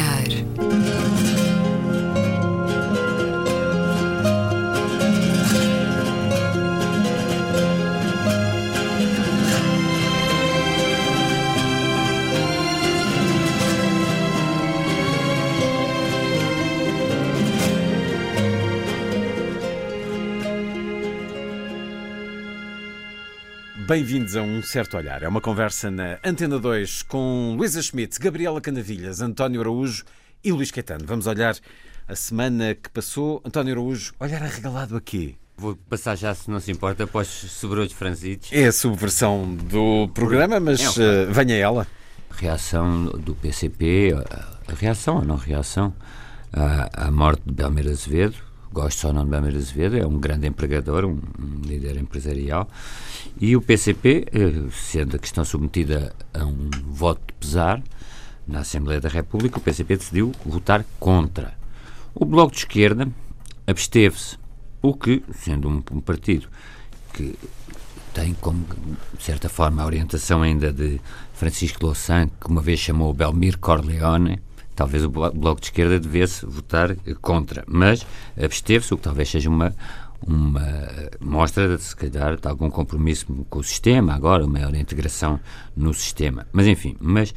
olhar. Bem-vindos a Um Certo Olhar. É uma conversa na Antena 2 com Luísa Schmidt, Gabriela Canavilhas, António Araújo e Luís Caetano. Vamos olhar a semana que passou. António Araújo, olhar arregalado a quê? Vou passar já, se não se importa, para os sobrões franzitos. É a subversão do programa, mas é uh, venha ela. Reação do PCP, a reação ou não reação à, à morte de Belmiro Azevedo, gosto ou não de Belmiro Azevedo, é um grande empregador, um, líder empresarial, e o PCP, eh, sendo a questão submetida a um voto de pesar na Assembleia da República, o PCP decidiu votar contra. O Bloco de Esquerda absteve-se, o que, sendo um, um partido que tem como, de certa forma, a orientação ainda de Francisco Louçã, que uma vez chamou Belmir Corleone, talvez o Bloco de Esquerda devesse votar contra, mas absteve-se, o que talvez seja uma, uma mostra, de, se calhar, de algum compromisso com o sistema, agora, maior integração no sistema. Mas, enfim, mas...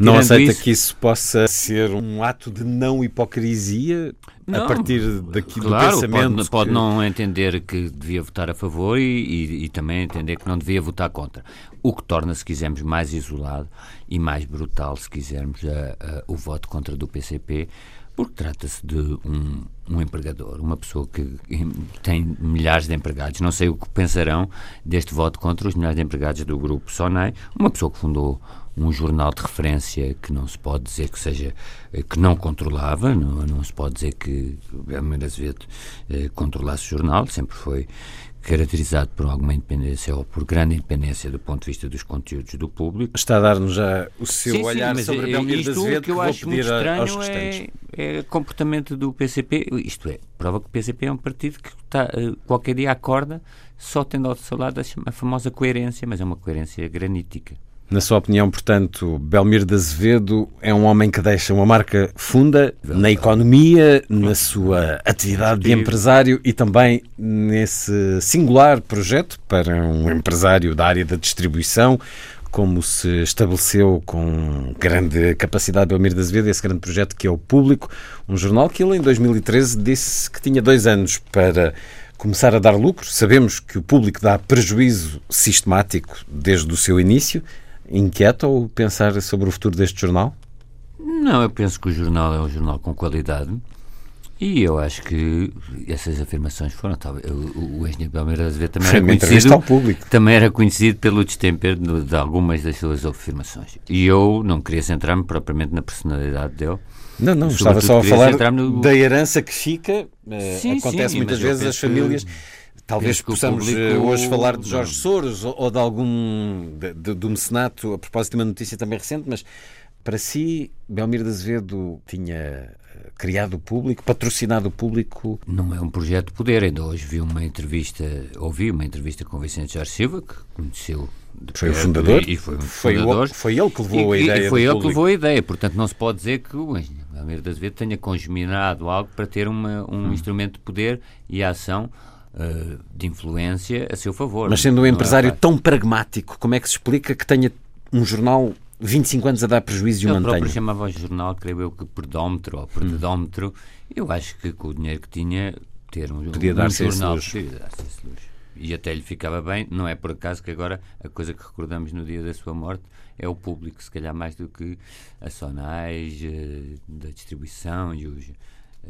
Não aceita isso, que isso possa ser um ato de não hipocrisia não, a partir daqui claro, do pensamento? Pode, pode não entender que devia votar a favor e, e, e, também entender que não devia votar contra. O que torna, se quisermos, mais isolado e mais brutal, se quisermos, a, a, o voto contra do PCP, porque trata-se de um, um, empregador, uma pessoa que tem milhares de empregados. Não sei o que pensarão deste voto contra os milhares de empregados do grupo Sonai, uma pessoa que fundou um jornal de referência que não se pode dizer que seja que não controlava, não, não se pode dizer que Belmiro Azevedo eh, controlasse o jornal, sempre foi caracterizado por alguma independência ou por grande independência do ponto de vista dos conteúdos do público. Está a dar-nos já o seu sim, olhar sim, sobre Belmiro isto, Azevedo, que eu acho muito estranho é, é comportamento do PCP, isto é, prova que o PCP é um partido que está, eh, qualquer dia acorda só tendo ao seu lado a famosa coerência, mas é uma coerência granítica. Na sua opinião, portanto, Belmiro de Azevedo é um homem que deixa uma marca funda na economia, na sua atividade de empresário e também nesse singular projeto para um empresário da área da distribuição, como se estabeleceu com grande capacidade Belmiro de Azevedo, esse grande projeto que é o Público, um jornal que ele em 2013 disse que tinha dois anos para começar a dar lucro. Sabemos que o público dá prejuízo sistemático desde o seu início inquieta ou pensar sobre o futuro deste jornal? Não, eu penso que o jornal é um jornal com qualidade e eu acho que essas afirmações foram. Talvez, o, o engenheiro Belmiro Azevedo também era conhecido. Ao público. Também era conhecido pelo destempero de, de algumas das suas afirmações. E eu não queria centrar-me propriamente na personalidade dele. Não, não, estava só a falar no... da herança que fica. Eh, sim, acontece sim, muitas vezes as famílias. Que Talvez possamos público... Eh, hoje falar de Jorge Soros ou de algum de, de, do mecenato, a propósito de uma notícia também recente, mas para si, Belmiro de Azevedo tinha eh, criado o público, patrocinado o público? Não é um projeto de poder. Ainda hoje vi uma entrevista, ouvi uma entrevista com Vicente Jorge Silva, que conheceu foi o fundador? E foi, foi, fundador. O, foi ele que levou e, a ideia. E foi ele público. que levou a ideia. Portanto, não se pode dizer que o Belmiro de Azevedo tenha congeminado algo para ter uma, um hum. instrumento de poder e ação de influência a seu favor. Mas sendo um é empresário tão pragmático, como é que se explica que tenha um jornal 25 anos a dar prejuízo e o mantenha? Ele próprio chamava o jornal, creio eu, que perdómetro ou perdedómetro. Hum. Eu acho que com o dinheiro que tinha, ter um, podia um dar jornal podia dar-se esse luxo. E até lhe ficava bem, não é por acaso que agora a coisa que recordamos no dia da sua morte é o público, se calhar mais do que a Sonais, uh, da distribuição e os,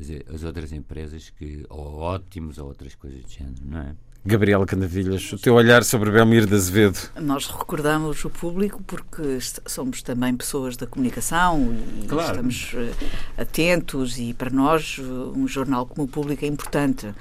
as, as outras empresas que, ou ótimos, ou outras coisas do género, não é? Gabriela Candavilhas, o teu olhar sobre Belmiro de Azevedo. Nós recordamos o público porque somos também pessoas da comunicação e claro. estamos uh, atentos e para nós um jornal como o público é importante,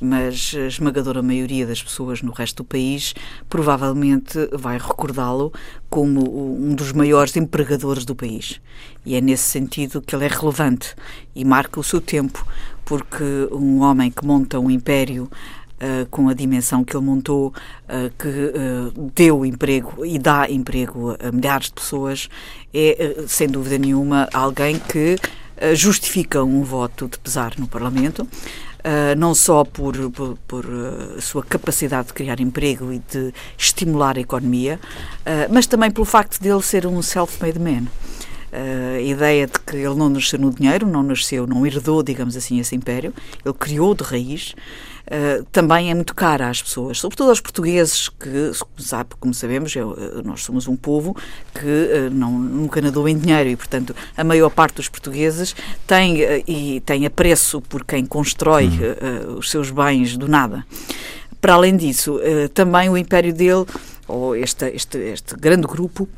mas a esmagadora maioria das pessoas no resto do país provavelmente vai recordá-lo como um dos maiores empregadores do país. E é nesse sentido que ele é relevante e marca o seu tempo, porque um homem que monta um império uh, com a dimensão que ele montou, uh, que uh, deu emprego e dá emprego a milhares de pessoas, é, sem dúvida nenhuma, alguém que justifica um voto de pesar no Parlamento. Uh, não só por, por, por uh, sua capacidade de criar emprego e de estimular a economia, uh, mas também pelo facto de ele ser um self-made man. a ideia de que ele não nasceu no dinheiro, não nasceu, não herdou, digamos assim, esse império, ele criou de raiz uh, também é muito cara às pessoas, sobretudo aos portugueses, que, sabe, como sabemos, eu, eh, nós somos um povo que uh, não, nunca nadou em dinheiro e, portanto, a maior parte dos portugueses tem, uh, e tem apreço por quem constrói uhum. os seus bens do nada. Para além disso, também o império dele, ou este, este, este grande grupo,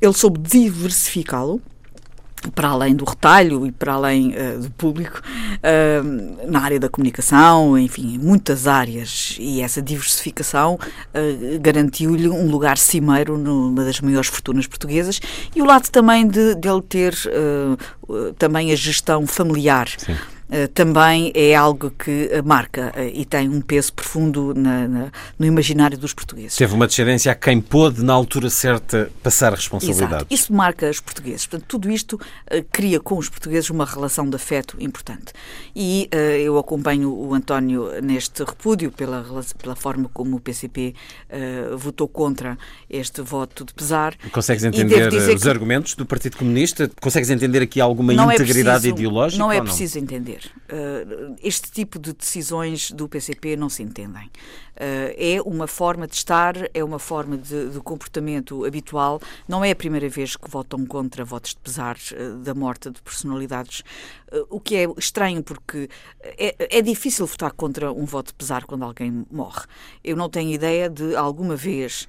ele soube diversificá-lo para além do retalho e para além uh, do público, uh, na área da comunicação, enfim, em muitas áreas. E essa diversificação uh, garantiu-lhe um lugar cimeiro numa das maiores fortunas portuguesas e o lado também de, de ele ter também a gestão familiar. Sim também é algo que marca eh, e tem um peso profundo na, na, no imaginário dos portugueses. Teve uma descendência a quem pôde, na altura certa, passar a responsabilidade. Exato. Isso marca os portugueses. Portanto, tudo isto uh, cria com os portugueses uma relação de afeto importante. E uh, eu acompanho o António neste repúdio pela, pela forma como o PCP uh, votou contra este voto de pesar. Consegues entender os que... argumentos do Partido Comunista? Consegues entender aqui alguma não é integridade é preciso, ideológica? Não é preciso não? entender. Uh, este tipo de decisões do PCP não se entendem. Uh, é uma forma de estar, é uma forma de, de, comportamento habitual. Não é a primeira vez que votam contra votos de pesar uh, da morte de personalidades, o que é estranho porque é, é, difícil votar contra um voto de pesar quando alguém morre. Eu não tenho ideia de alguma vez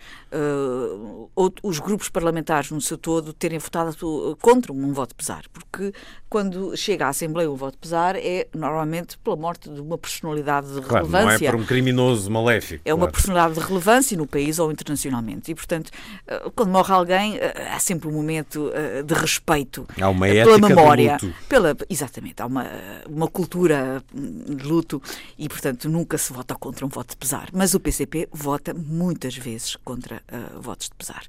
os grupos parlamentares no seu todo terem votado contra um voto de pesar, porque quando chega à Assembleia o voto de pesar é normalmente pela morte de uma personalidade de claro, relevância. Não é por um criminoso maléfico. É uma personalidade de relevância no país ou internacionalmente. E, portanto, eh, quando morre alguém, eh, há sempre um momento eh, de respeito há uma pela memória. Pela, exatamente, há uma, uma cultura de luto e, portanto, nunca se vota contra um voto de pesar. Mas o PCP vota muitas vezes contra uh, votos de pesar.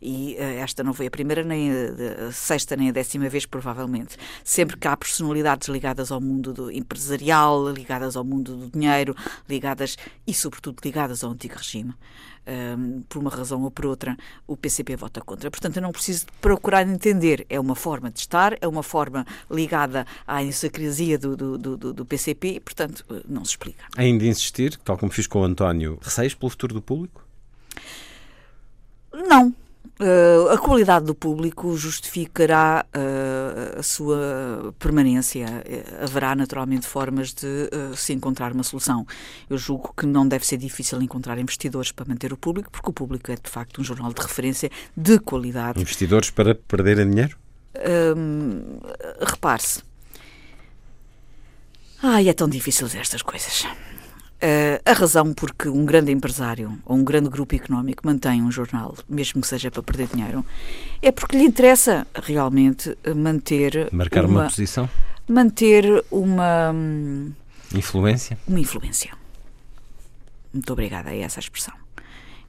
E uh, esta não foi a primeira, nem a, a sexta, nem a décima vez, provavelmente sempre que há personalidades ligadas ao mundo do empresarial, ligadas ao mundo do dinheiro, ligadas e, sobretudo, ligadas ao antigo regime. Um, por uma razão ou por outra, o PCP vota contra. Portanto, eu não preciso procurar entender. É uma forma de estar, é uma forma ligada à insacrasia do, do, do, do PCP e, portanto, não se explica. Ainda insistir, tal como fiz com o António, receios pelo futuro do público? Não. Uh, a qualidade do público justificará uh, a sua permanência. Uh, haverá naturalmente formas de se encontrar uma solução. Eu julgo que não deve ser difícil encontrar investidores para manter o público, porque o público é de facto um jornal de referência de qualidade. Investidores para perderem dinheiro? Repare-se. Ai, é tão difícil estas coisas. Uh, a razão porque um grande empresário ou um grande grupo económico mantém um jornal, mesmo que seja para perder dinheiro, é porque lhe interessa realmente manter. Marcar uma, uma posição? Manter uma. Hum, influência? Uma influência. Muito obrigada a essa expressão.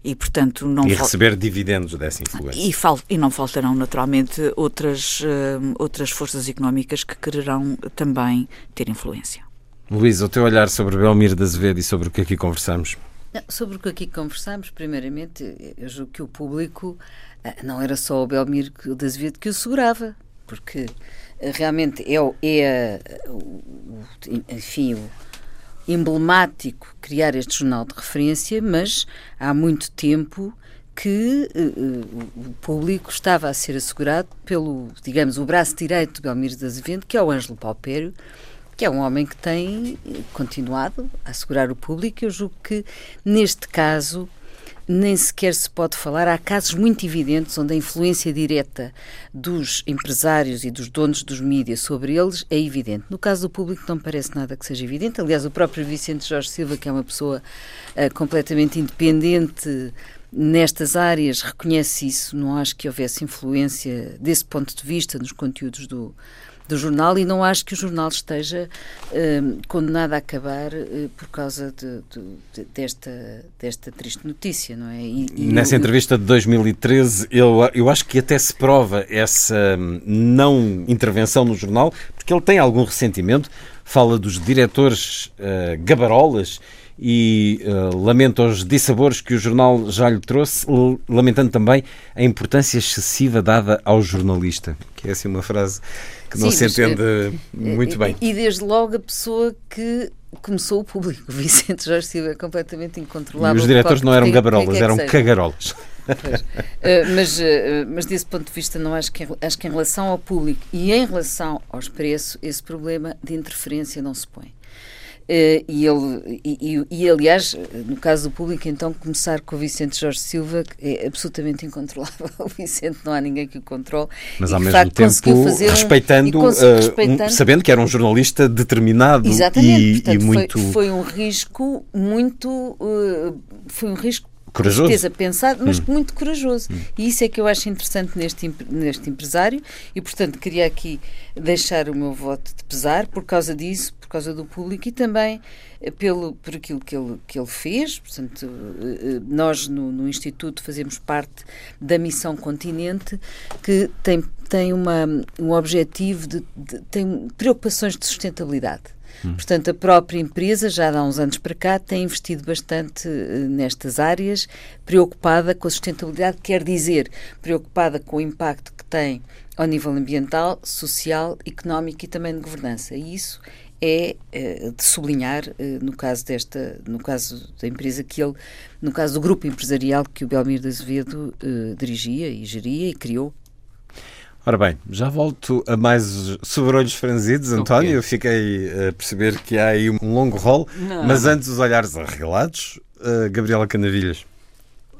E, portanto, não e receber dividendos dessa influência. E, fal... e não faltarão, naturalmente, outras, uh, outras forças económicas que quererão também ter influência. Luís, o teu olhar sobre Belmiro de Azevedo e sobre o que aqui conversamos? Não, sobre o que aqui conversamos, primeiramente, eu julgo que o público ah, não era só o Belmiro de Azevedo que o segurava, porque ah, realmente é, é o, enfim, o emblemático criar este jornal de referência, mas há muito tempo que uh, o público estava a ser assegurado pelo, digamos, o braço direito de Belmiro de Azevedo, que é o Ângelo Paupério, que é um homem que tem continuado a assegurar o público. Eu julgo que, neste caso, nem sequer se pode falar. Há casos muito evidentes onde a influência direta dos empresários e dos donos dos mídias sobre eles é evidente. No caso do público, não parece nada que seja evidente. Aliás, o próprio Vicente Jorge Silva, que é uma pessoa uh, completamente independente nestas áreas, reconhece isso. Não acho que houvesse influência desse ponto de vista nos conteúdos do, do jornal e não acho que o jornal esteja uh, condenado a acabar uh, por causa de, de, desta, desta triste notícia, não é? E, e Nessa eu, entrevista de 2013, eu, eu acho que até se prova essa hum, não intervenção no jornal, porque ele tem algum ressentimento, fala dos diretores uh, gabarolas e uh, lamenta os dissabores que o jornal já lhe trouxe, lamentando também a importância excessiva dada ao jornalista, que é assim uma frase que não Sim, se entende mas, muito bem. E desde logo a pessoa que começou o público, o Vicente Jorge Silva, é completamente incontrolável. E os diretores não eram gabarolas, que é que eram cagarolas. Uh, mas, uh, mas desse ponto de vista, não acho que, acho que em relação ao público e em relação aos preços, esse problema de interferência não se põe. Uh, e, ele, e, e, e, aliás, no caso do público, então, começar com o Vicente Jorge Silva, que é absolutamente incontrolável. O Vicente não há ninguém que o controle. Mas ao mesmo facto, tempo, respeitando, um, respeitando... Um, sabendo que era um jornalista determinado Exatamente, e, portanto, e muito. Foi, foi, um risco muito. Uh, foi um risco corajoso. certeza pensado, mas hum. muito corajoso. Hum. E isso é que eu acho interessante neste, neste empresário e, portanto, queria aqui deixar o meu voto de pesar por causa disso, por causa do público e também eh, pelo, por aquilo que ele, que ele fez. Portanto, eh, eh, nós no, no Instituto fazemos parte da Missão Continente, que tem, tem uma, um objetivo de, de tem preocupações de sustentabilidade. Hum. Portanto, a própria empresa, já há uns anos para cá, tem investido bastante nestas áreas, preocupada com a sustentabilidade, quer dizer, preocupada com o impacto que tem ao nível ambiental, social, económico e também de governança. E isso é uh, de sublinhar uh, no caso desta, no caso da empresa que ele, no caso do grupo empresarial que o Belmiro de Azevedo uh, dirigia e geria e criou. Ora bem, já volto a mais sobrolhos franzidos, António. Okay. Eu fiquei a perceber que há aí um longo rol, mas antes os olhares arregalados, Gabriela Canavilhas.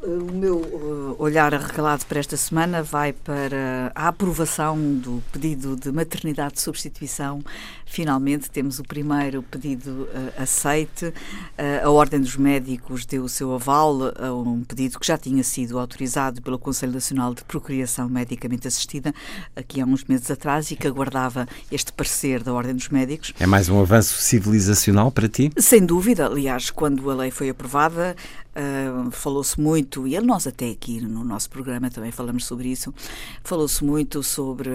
O meu uh, olhar arregalado para esta semana vai para a aprovação do pedido de maternidade de substituição. Finalmente temos o primeiro pedido uh, aceite. Uh, a Ordem dos Médicos deu o seu aval a um pedido que já tinha sido autorizado pelo Conselho Nacional de Procriação Medicamente Assistida aqui há uns meses atrás e que aguardava este parecer da Ordem dos Médicos. É mais um avanço civilizacional para ti? Sem dúvida. Aliás, quando a lei foi aprovada, Uh, falou-se muito, e nós até aqui no nosso programa também falamos sobre isso, falou-se muito sobre,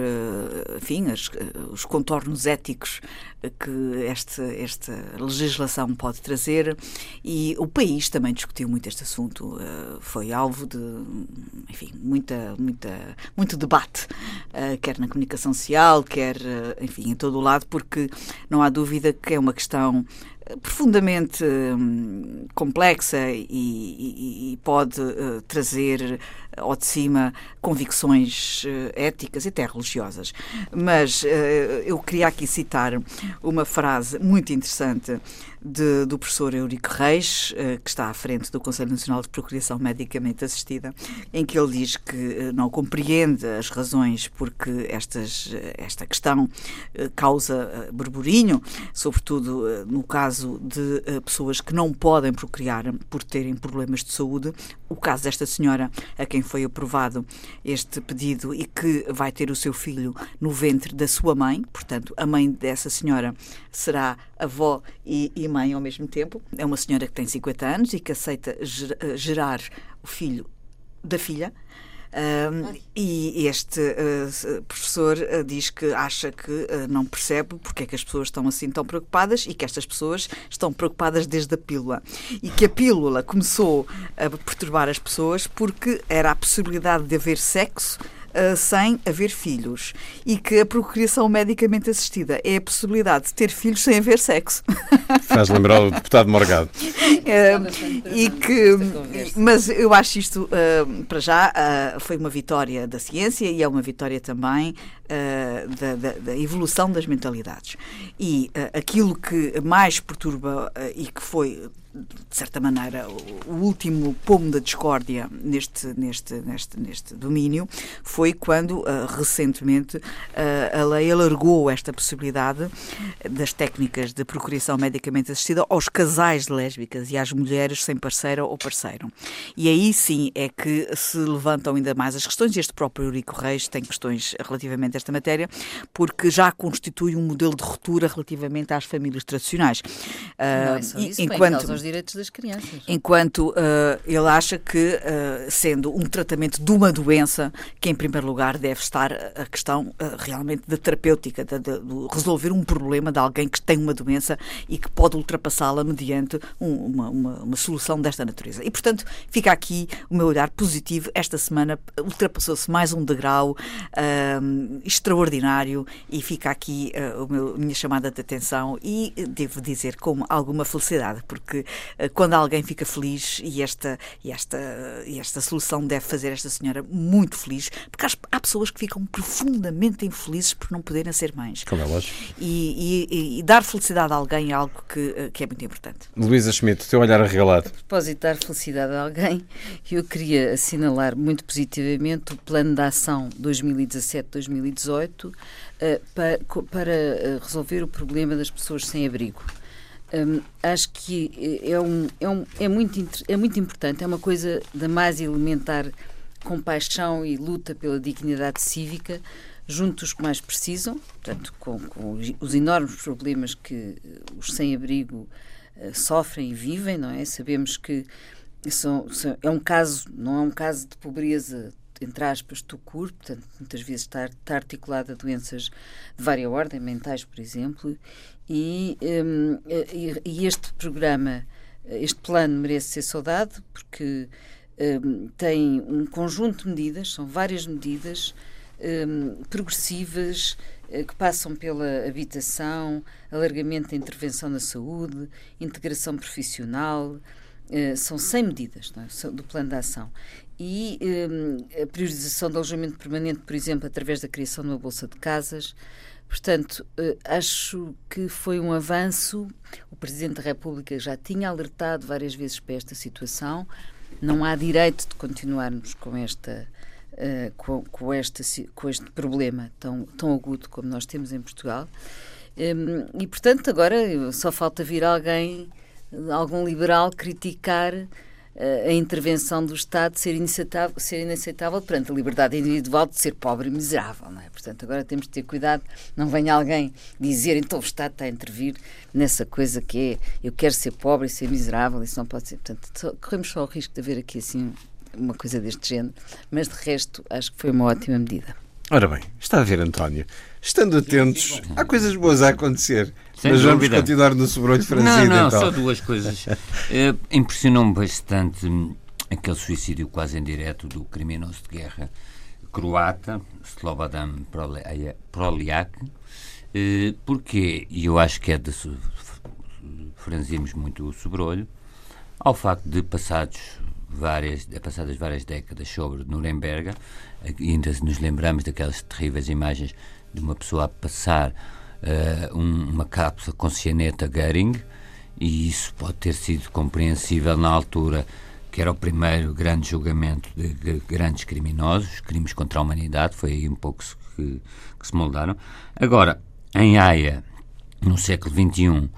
enfim, as, os contornos éticos que este, esta legislação pode trazer. E o país também discutiu muito este assunto, uh, foi alvo de, enfim, muita, muita, muito debate, uh, quer na comunicação social, quer, enfim, em todo o lado, porque não há dúvida que é uma questão profundamente hum, complexa e, e, e pode uh, trazer ao de cima convicções uh, éticas e até religiosas. Mas uh, eu queria aqui citar uma frase muito interessante de, do professor Eurico Reis, uh, que está à frente do Conselho Nacional de Procriação Medicamente Assistida, em que ele diz que não compreende as razões porque estas, esta questão causa burburinho, sobretudo no caso de pessoas que não podem procriar por terem problemas de saúde. O caso desta senhora, a quem foi aprovado este pedido e que vai ter o seu filho no ventre da sua mãe, portanto, a mãe dessa senhora será avó e, e mãe ao mesmo tempo. É uma senhora que tem 50 anos e que aceita eh, gerar o filho da filha. E este uh, professor uh, diz que acha que uh, não percebe porque é que as pessoas estão assim tão preocupadas e que estas pessoas estão preocupadas desde a pílula. E que a pílula começou a perturbar as pessoas porque era a possibilidade de haver sexo uh, sem haver filhos e que a procriação medicamente assistida é a possibilidade de ter filhos sem haver sexo. Faz lembrar o deputado Morgado. Uh, e que, mas eu acho isto, uh, para já, foi uma vitória da ciência e é uma vitória também da, da, da, evolução das mentalidades. E aquilo que mais perturba e que foi de certa maneira, o último pomo da discórdia neste, neste, neste, neste domínio foi quando, uh, recentemente, uh, a lei alargou esta possibilidade das técnicas de procriação medicamente assistida aos casais de lésbicas e às mulheres sem parceira ou parceiro. E aí sim é que se levantam ainda mais as questões, e este próprio Eurico Reis tem questões relativamente a esta matéria, porque já constitui um modelo de ruptura relativamente às famílias tradicionais. Uh, Não é só isso, enquanto, aos direitos das crianças. Enquanto uh, ele acha que, uh, sendo um tratamento de uma doença, que em primeiro lugar deve estar a questão realmente da terapêutica, de, de, de, resolver um problema de alguém que tem uma doença e que pode ultrapassá-la mediante um, uma, uma, uma solução desta natureza. E, portanto, fica aqui o meu olhar positivo. Esta semana ultrapassou-se mais um degrau uh, extraordinário e fica aqui uh, a minha chamada de atenção e devo dizer com alguma felicidade, porque uh, quando alguém fica feliz e esta, e, esta, e esta solução deve fazer esta senhora muito feliz, porque há, pessoas que ficam profundamente infelizes por não poderem ser mães. Como é lógico. E, e, e, dar felicidade a alguém é algo que, que é muito importante. Luísa Schmidt, teu olhar arregalado. A propósito de dar felicidade a alguém, eu queria assinalar muito positivamente o plano de ação 2017-2018 uh, para, para eh, resolver o problema das pessoas sem abrigo. Um, acho que eh, é, um, é, um, é, muito, é muito importante, é uma coisa da mais elementar compaixão e luta pela dignidade cívica junto dos que mais precisam, portanto, com, com os enormes problemas que os sem-abrigo uh, sofrem e vivem, não é? Sabemos que são, são, é um caso, não é um caso de pobreza entre aspas, corpo, portanto, muitas vezes está, está articulada a doenças de várias ordens, mentais, por exemplo, e, um, e, este programa, este plano merece ser saudado porque um, tem um conjunto de medidas, são várias medidas um, progressivas eh, que passam pela habitação, alargamento da intervenção na saúde, integração profissional, Uh, são 100 medidas é? do plano de ação e um, a priorização do alojamento permanente, por exemplo, através da criação de uma bolsa de casas. Portanto, uh, acho que foi um avanço. O Presidente da República já tinha alertado várias vezes para esta situação. Não há direito de continuarmos com esta Uh, com, com, esta, com este problema tão, tão agudo como nós temos em Portugal. Um, e, portanto, agora só falta vir alguém, algum liberal, criticar a intervenção do Estado ser inaceitável, ser inaceitável perante a liberdade individual de ser pobre e miserável. Não é? Portanto, agora temos de ter cuidado, não venha alguém dizer então o Estado está a intervir nessa coisa que é eu quero ser pobre e ser miserável, isso não pode ser. Portanto, corremos só o risco de haver aqui assim uma coisa deste género, mas de resto acho que foi uma ótima medida. Ora bem, está a ver, António. Estando atentos, há coisas boas a acontecer. Sem mas dúvida. vamos continuar no sobrolho franzino. Não, não, então. só duas coisas. Uh, Impressionou-me bastante aquele suicídio quase indireto do criminoso de guerra croata, Slobodan Proliak. Uh, porque, e eu acho que é de franzirmos muito o sobrolho, ao facto de passados várias, passadas várias décadas sobre Nuremberg, ainda nos lembramos daquelas terríveis imagens de uma pessoa a passar uh, um, uma cápsula com cianeta Goering, e isso pode ter sido compreensível na altura que era o primeiro grande julgamento de, de grandes criminosos, crimes contra a humanidade, foi aí um pouco que, que se moldaram. Agora, em Haia, no século XXI,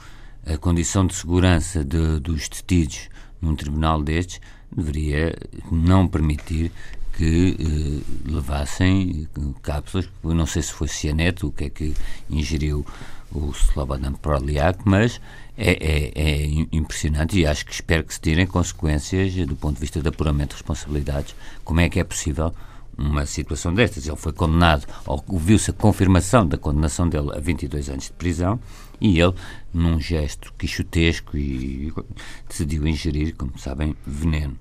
a condição de segurança de, dos detidos num tribunal destes deveria não permitir que eh, levassem cápsulas, eu não sei se foi cianeto, o que é que ingeriu o Slobodan Proliak, mas é, é, é, impressionante e acho que espero que se tirem consequências do ponto de vista de apuramento de responsabilidades. Como é que é possível uma situação destas? Ele foi condenado, ou viu-se a confirmação da condenação dele a 22 anos de prisão e ele, num gesto quixotesco, e, decidiu ingerir, como sabem, veneno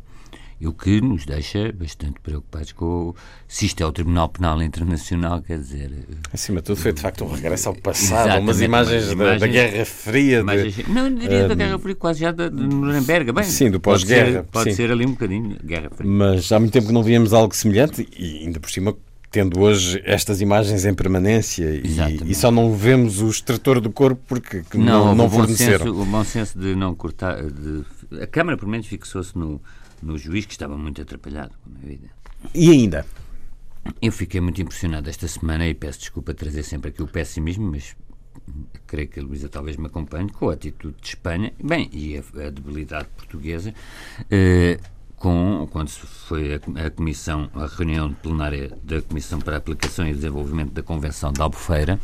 o que nos deixa bastante preocupados com se isto é o Tribunal Penal Internacional, quer dizer... Acima de tudo foi de facto um regresso ao passado, umas imagens, da, da, Guerra Fria. Imagens, de, não, diria uh, da Guerra Fria, quase já de, de Nuremberg. Bem, sim, do pós-guerra. Pode, pode ser ali um bocadinho Guerra Fria. Mas há muito tempo que não víamos algo semelhante e ainda por cima tendo hoje estas imagens em permanência e, e, só não vemos o extrator do corpo porque não, não, não forneceram. Senso, o bom senso de não cortar, de A Câmara, pelo menos, fixou-se no, no juiz, que estava muito atrapalhado, como é evidente. E ainda? Eu fiquei muito impressionado esta semana e peço desculpa trazer sempre aqui o pessimismo, mas creio que a Luísa talvez me acompanhe, com a atitude de Espanha, bem, e a, a debilidade portuguesa, eh, com, quando foi a, comissão, a reunião plenária da Comissão para a Aplicação e Desenvolvimento da Convenção de Albufeira,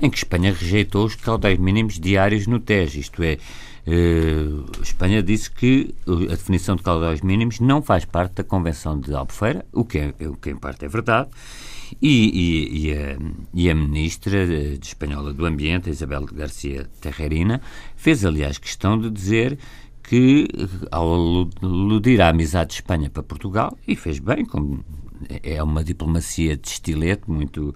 em que Espanha rejeitou os caudais mínimos diários no TES, isto é, Uh, Espanha disse que a definição de caudais mínimos não faz parte da Convenção de Albufeira, o que, é, o que em parte é verdade, e, e, e, a, e, a, ministra de, de espanhola do Ambiente, Isabel Garcia Terrerina, fez aliás questão de dizer que, ao aludir a amizade de Espanha para Portugal, e fez bem, como é uma diplomacia de estilete muito,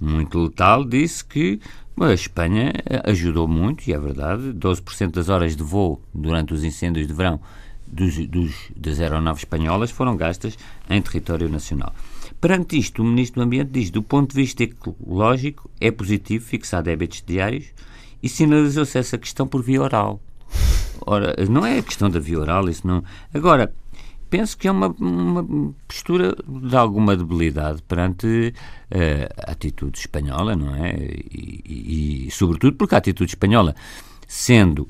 muito letal, disse que a Espanha ajudou muito, e é verdade, 12% das horas de voo durante os incêndios de verão dos, dos, das aeronaves espanholas foram gastas em território nacional. Perante isto, o Ministro do Ambiente diz do ponto de vista ecológico é positivo fixar débitos diários e sinalizou-se essa questão por via oral. Ora, não é a questão da via oral, isso não. Agora, penso que é uma, uma postura de alguma debilidade perante uh, a atitude espanhola, não é? E, e, e, sobretudo porque a atitude espanhola, sendo uh,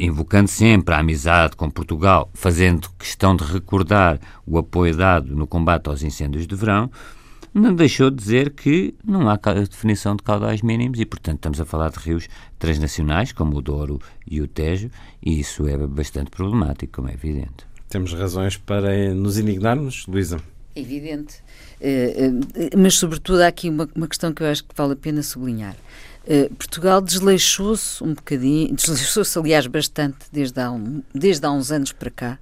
invocando sempre a amizade com Portugal, fazendo questão de recordar o apoio dado no combate aos incêndios de verão, não deixou de dizer que não há definição de caudais mínimos e, portanto, estamos a falar de rios transnacionais, como o Douro e o Tejo, e isso é bastante problemático, como é evidente. Temos razões para nos indignarmos, Luísa? Evidente. Uh, uh, mas, sobretudo, há aqui uma, uma, questão que eu acho que vale a pena sublinhar. Uh, Portugal desleixou-se um bocadinho, desleixou-se, aliás, bastante desde há, um, desde há uns anos para cá,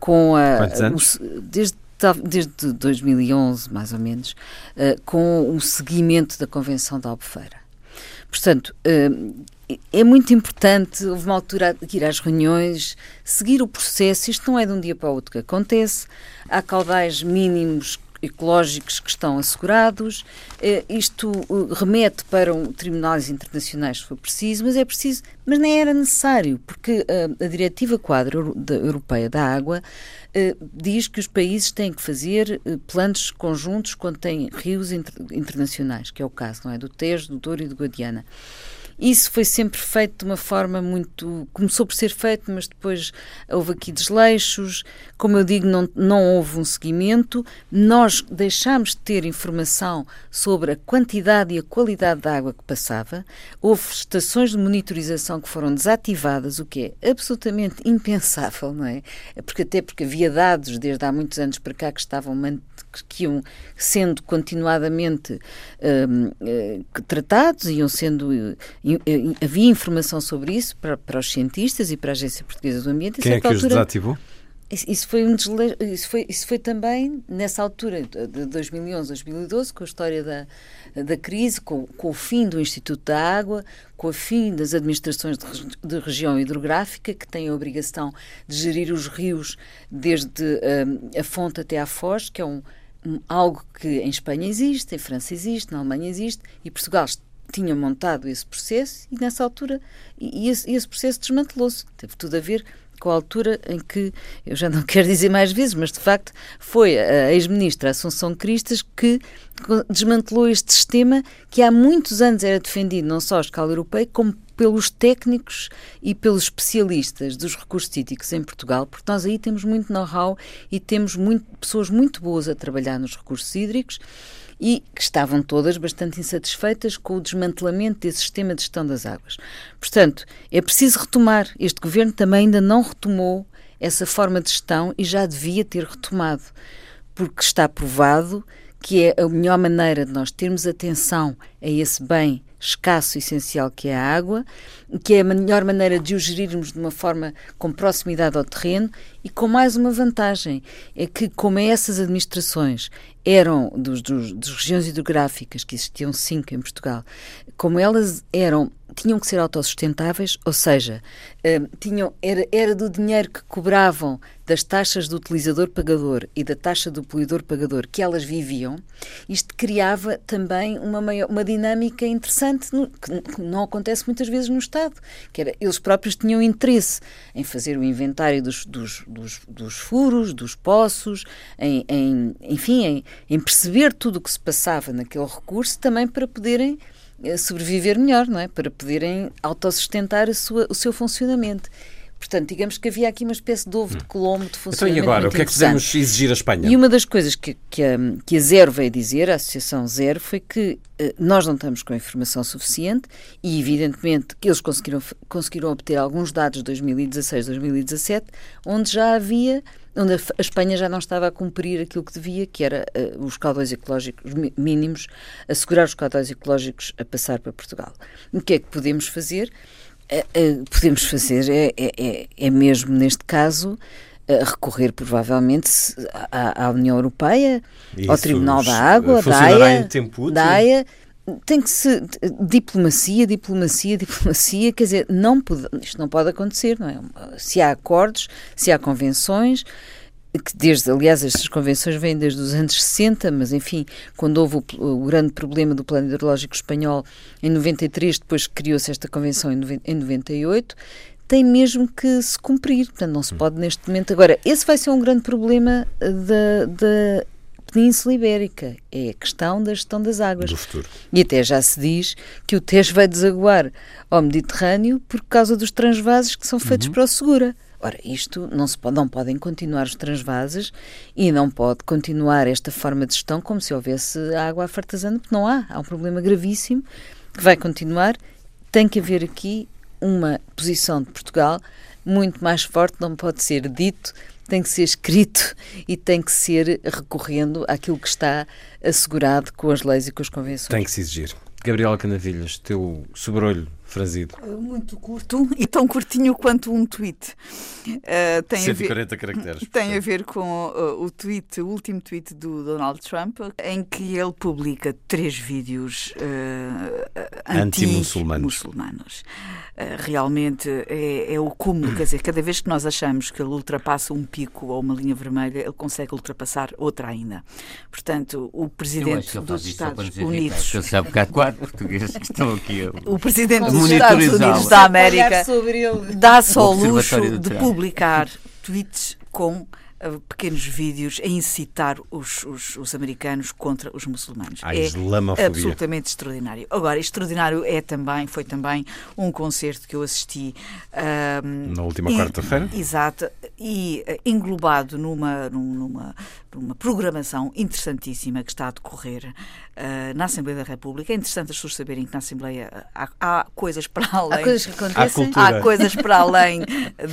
com a. Quantos anos? O, desde, desde 2011, mais ou menos, com o seguimento da Convenção da Albufeira. Portanto, é muito importante, houve uma altura de ir às reuniões, seguir o processo, isto não é de um dia para o outro que acontece, há caudais mínimos ecológicos que estão assegurados, eh, isto eh, remete para um, tribunais internacionais se for preciso, mas é preciso, mas nem era necessário, porque a, eh, a Diretiva Quadro da, Europeia da Água diz que os países têm que fazer planos conjuntos quando têm rios inter, internacionais, que é o caso, não é? Do Tejo, do Douro e do Guadiana. Isso foi sempre feito de uma forma muito. Começou por ser feito, mas depois houve aqui desleixos. Como eu digo, não, não houve um seguimento. Nós deixámos de ter informação sobre a quantidade e a qualidade da água que passava. Houve estações de monitorização que foram desativadas, o que é absolutamente impensável, não é? Porque até porque havia dados desde há muitos anos para cá que estavam que iam sendo continuadamente um, uh, tratados, iam sendo. Uh, havia informação sobre isso para, para os cientistas e para a Agência Portuguesa do Ambiente. Quem é que altura, os desativou? Isso foi, um desle... isso, foi, isso foi também nessa altura, de 2011, 2012, com a história da, da crise, com, com o fim do Instituto da Água, com o fim das administrações de, de região hidrográfica, que têm a obrigação de gerir os rios desde um, a fonte até à foz, que é um, algo que em Espanha existe, em França existe, na Alemanha existe, e Portugal tinha montado esse processo e nessa altura e esse, esse processo desmantelou-se. Teve tudo a ver com a altura em que, eu já não quero dizer mais vezes, mas de facto foi a ex-ministra Assunção Cristas que desmantelou este sistema que há muitos anos era defendido não só à escala europeia, como pelos técnicos e pelos especialistas dos recursos hídricos em Portugal, porque nós aí temos muito know-how e temos muito, pessoas muito boas a trabalhar nos recursos hídricos e que estavam todas bastante insatisfeitas com o desmantelamento desse sistema de gestão das águas. Portanto, é preciso retomar. Este governo também ainda não retomou essa forma de gestão e já devia ter retomado, porque está provado que é a melhor maneira de nós termos atenção a esse bem escasso e essencial que é a água, que é a melhor maneira de o gerirmos de uma forma com proximidade ao terreno e com mais uma vantagem, é que como essas administrações eram dos, dos, das regiões hidrográficas, que existiam cinco em Portugal, como elas eram tinham que ser autossustentáveis, ou seja, uh, tinham, era, era do dinheiro que cobravam das taxas do utilizador-pagador e da taxa do poluidor-pagador que elas viviam, isto criava também uma, maior, uma dinâmica interessante que não acontece muitas vezes no Estado, que era, eles próprios tinham interesse em fazer o inventário dos, dos, dos, dos furos, dos poços, em, em enfim, em, em perceber tudo o que se passava naquele recurso, também para poderem eh, sobreviver melhor, não é? Para poderem autossustentar sua, o seu funcionamento. Portanto, digamos que havia aqui uma espécie de ovo de colombo de funcionamento. Então, e agora? O que é que devemos exigir a Espanha? E uma das coisas que, que, a, que a Zero veio dizer, a Associação Zero, foi que uh, nós não estamos com a informação suficiente e, evidentemente, que eles conseguiram, conseguiram obter alguns dados de 2016, 2017, onde já havia onde a Espanha já não estava a cumprir aquilo que devia, que era uh, os caudais ecológicos mínimos, assegurar os caudais ecológicos a passar para Portugal. O que é que podemos fazer? Uh, uh, podemos fazer é, é, é, é, mesmo neste caso recorrer provavelmente à, à União Europeia, Isso, ao Tribunal da Água, da AIA, da AIA tem que se diplomacia, diplomacia, diplomacia, quer dizer, não pode, isto não pode acontecer, não é? Se há acordos, se há convenções, que desde, aliás, estas convenções vêm desde os anos 60, mas enfim, quando houve o, o grande problema do plano hidrológico espanhol em 93, depois criou-se esta convenção em, em 98, tem mesmo que se cumprir, portanto não se hum. pode neste momento. Agora, esse vai ser um grande problema da, da Península Ibérica, é a questão da gestão das águas. Do futuro. E até já se diz que o Tejo vai desaguar ao Mediterrâneo por causa dos transvases que são feitos uhum. para o Segura. Ora, isto não, se pode, não podem continuar os transvases e não pode continuar esta forma de gestão como se houvesse água a fartazana, porque não há. Há um problema gravíssimo que vai continuar. Tem que haver aqui uma posição de Portugal muito mais forte, não pode ser dito tem que ser escrito e tem que ser recorrendo àquilo que está assegurado com as leis e com as convenções. Tem que se exigir. Gabriela Canavilhas, teu sobrolho franzido. Muito curto e tão curtinho quanto um tweet. Uh, tem 140 a ver, caracteres. Tem a ver com uh, o tweet, o último tweet do Donald Trump, em que ele publica três vídeos uh, anti-muçulmanos. Anti realmente é, é o cúmulo, quer dizer, cada vez que nós achamos que ele ultrapassa um pico ou uma linha vermelha, ele consegue ultrapassar outra ainda. Portanto, o presidente dos Estados Unidos. Eu sabe que há quatro portugueses que estão aqui. O presidente dos Estados Unidos da América dá só o luxo de publicar tweets com pequenos vídeos a incitar os, os, os, americanos contra os muçulmanos. A é absolutamente extraordinário. Agora, extraordinário é também, foi também um concerto que eu assisti um, na última quarta-feira. Exato, e uh, englobado numa, numa, numa programação interessantíssima que está a decorrer uh, na Assembleia da República. É interessante as pessoas saberem que na Assembleia há, há coisas para além. Há coisas que acontecem. Há, há coisas para além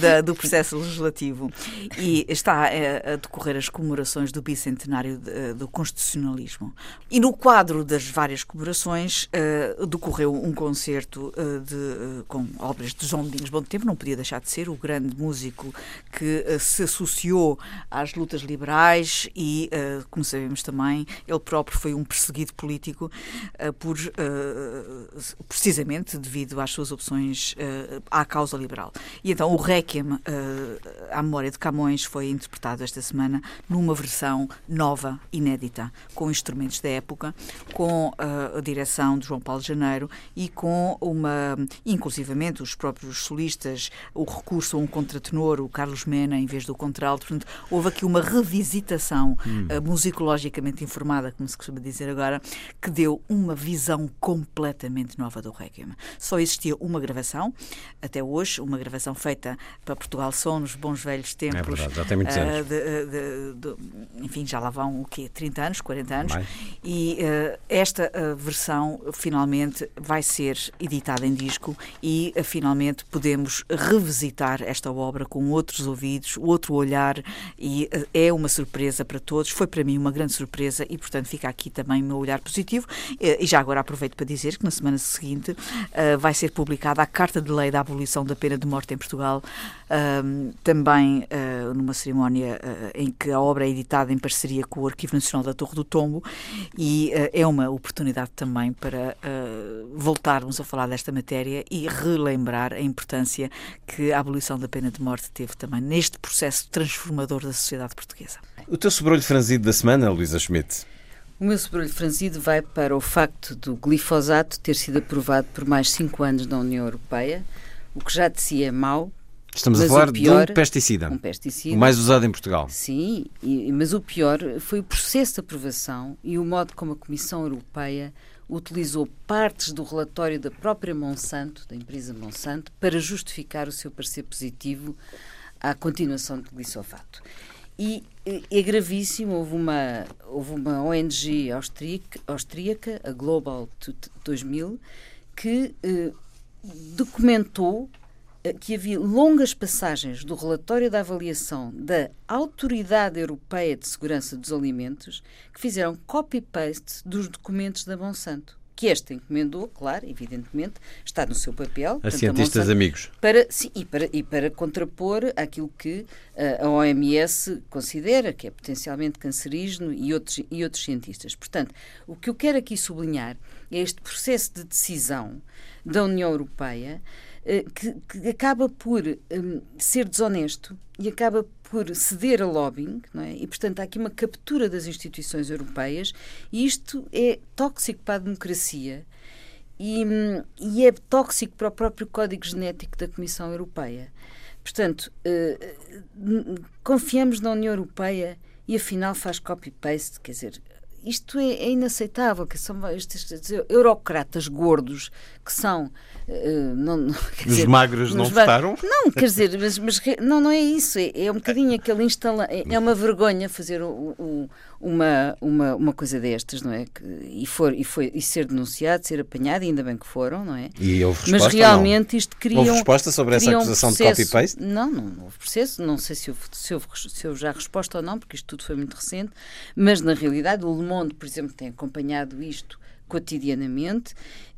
da, do processo legislativo. E está a, a decorrer as comemorações do bicentenário de, do constitucionalismo. E no quadro das várias comemorações uh, decorreu um concerto uh, de, com obras de João Domingos Bom Tempo, não podia deixar de ser o grande músico que se associou às lutas liberais e, como sabemos também, ele próprio foi um perseguido político uh, por uh, precisamente devido às suas opções uh, à causa liberal. E então o Requiem à memória de Camões foi interpretado esta semana numa versão nova, inédita, com instrumentos da época, com a direção de João Paulo Janeiro e com uma, inclusivamente os próprios solistas, o recurso a um contratenor, o Carlos Mena, em vez do contralto. Portanto, houve aqui uma revisitação hum. musicologicamente informada, como se costuma dizer agora, que deu uma visão completamente nova do Requiem. Só existia uma gravação, até hoje, uma gravação feita para Portugal Som, nos bons velhos tempos. É verdade, já tem muitos anos. Uh, de, de, de, enfim, já lá vão o quê? 30 anos, 40 anos. Mais. E uh, esta uh, versão finalmente vai ser editada em disco e finalmente podemos revisitar esta obra com outros ouvidos, outro olhar e é uma surpresa para todos. Foi para mim uma grande surpresa e, portanto, fica aqui também o meu olhar positivo. E já agora aproveito para dizer que na semana seguinte uh, vai ser publicada a Carta de Lei da Abolição da Pena de Morte em Portugal, uh, também uh, numa cerimónia em que a obra é editada em parceria com o Arquivo Nacional da Torre do Tombo e é uma oportunidade também para voltarmos a falar desta matéria e relembrar a importância que a abolição da pena de morte teve também neste processo transformador da sociedade portuguesa. O teu sobrolho franzido da semana, Luísa Schmidt? O meu sobrolho franzido vai para o facto do glifosato ter sido aprovado por mais cinco anos na União Europeia, o que já de si é mau. Estamos a falar pior, de um pesticida, um pesticida. O mais usado em Portugal. Sim, e, mas o pior foi o processo de aprovação e o modo como a Comissão Europeia utilizou partes do relatório da própria Monsanto, da empresa Monsanto, para justificar o seu parecer positivo à continuação do glifosato. E é gravíssimo, houve uma, houve uma ONG austríaca, austríaca a Global 2000, que eh, documentou eh, que havia longas passagens do relatório da avaliação da Autoridade Europeia de Segurança dos Alimentos que fizeram copy-paste dos documentos da Monsanto que esta encomendou, claro, evidentemente, está no seu papel. A cientistas a amigos. Para, sim, e, para, e para contrapor aquilo que uh, a OMS considera que é potencialmente cancerígeno e outros, e outros cientistas. Portanto, o que eu quero aqui sublinhar é este processo de decisão da União Europeia que, que, acaba por um, ser desonesto e acaba por ceder a lobbying, é? e portanto há aqui uma captura das instituições europeias, e isto é tóxico para a democracia e, e é tóxico para o próprio código genético da Comissão Europeia. Portanto, uh, confiamos na União Europeia e afinal faz copy-paste, quer dizer, isto é, é, inaceitável, que são estes, estes eurocratas gordos que são Uh, não, não, Os dizer, magros não votaram? Não, quer dizer, mas, mas, não, não é isso. É, é um bocadinho aquele instala. É, é uma vergonha fazer o, o, uma, uma, uma coisa destas, não é? Que, e, for, e, foi, e ser denunciado, ser apanhado, e ainda bem que foram, não é? E houve resposta, Mas realmente isto cria. Houve resposta sobre essa acusação um de copy-paste? Não, não houve processo. Não sei se houve, se, houve, se houve já resposta ou não, porque isto tudo foi muito recente. Mas na realidade, o Le Monde, por exemplo, tem acompanhado isto cotidianamente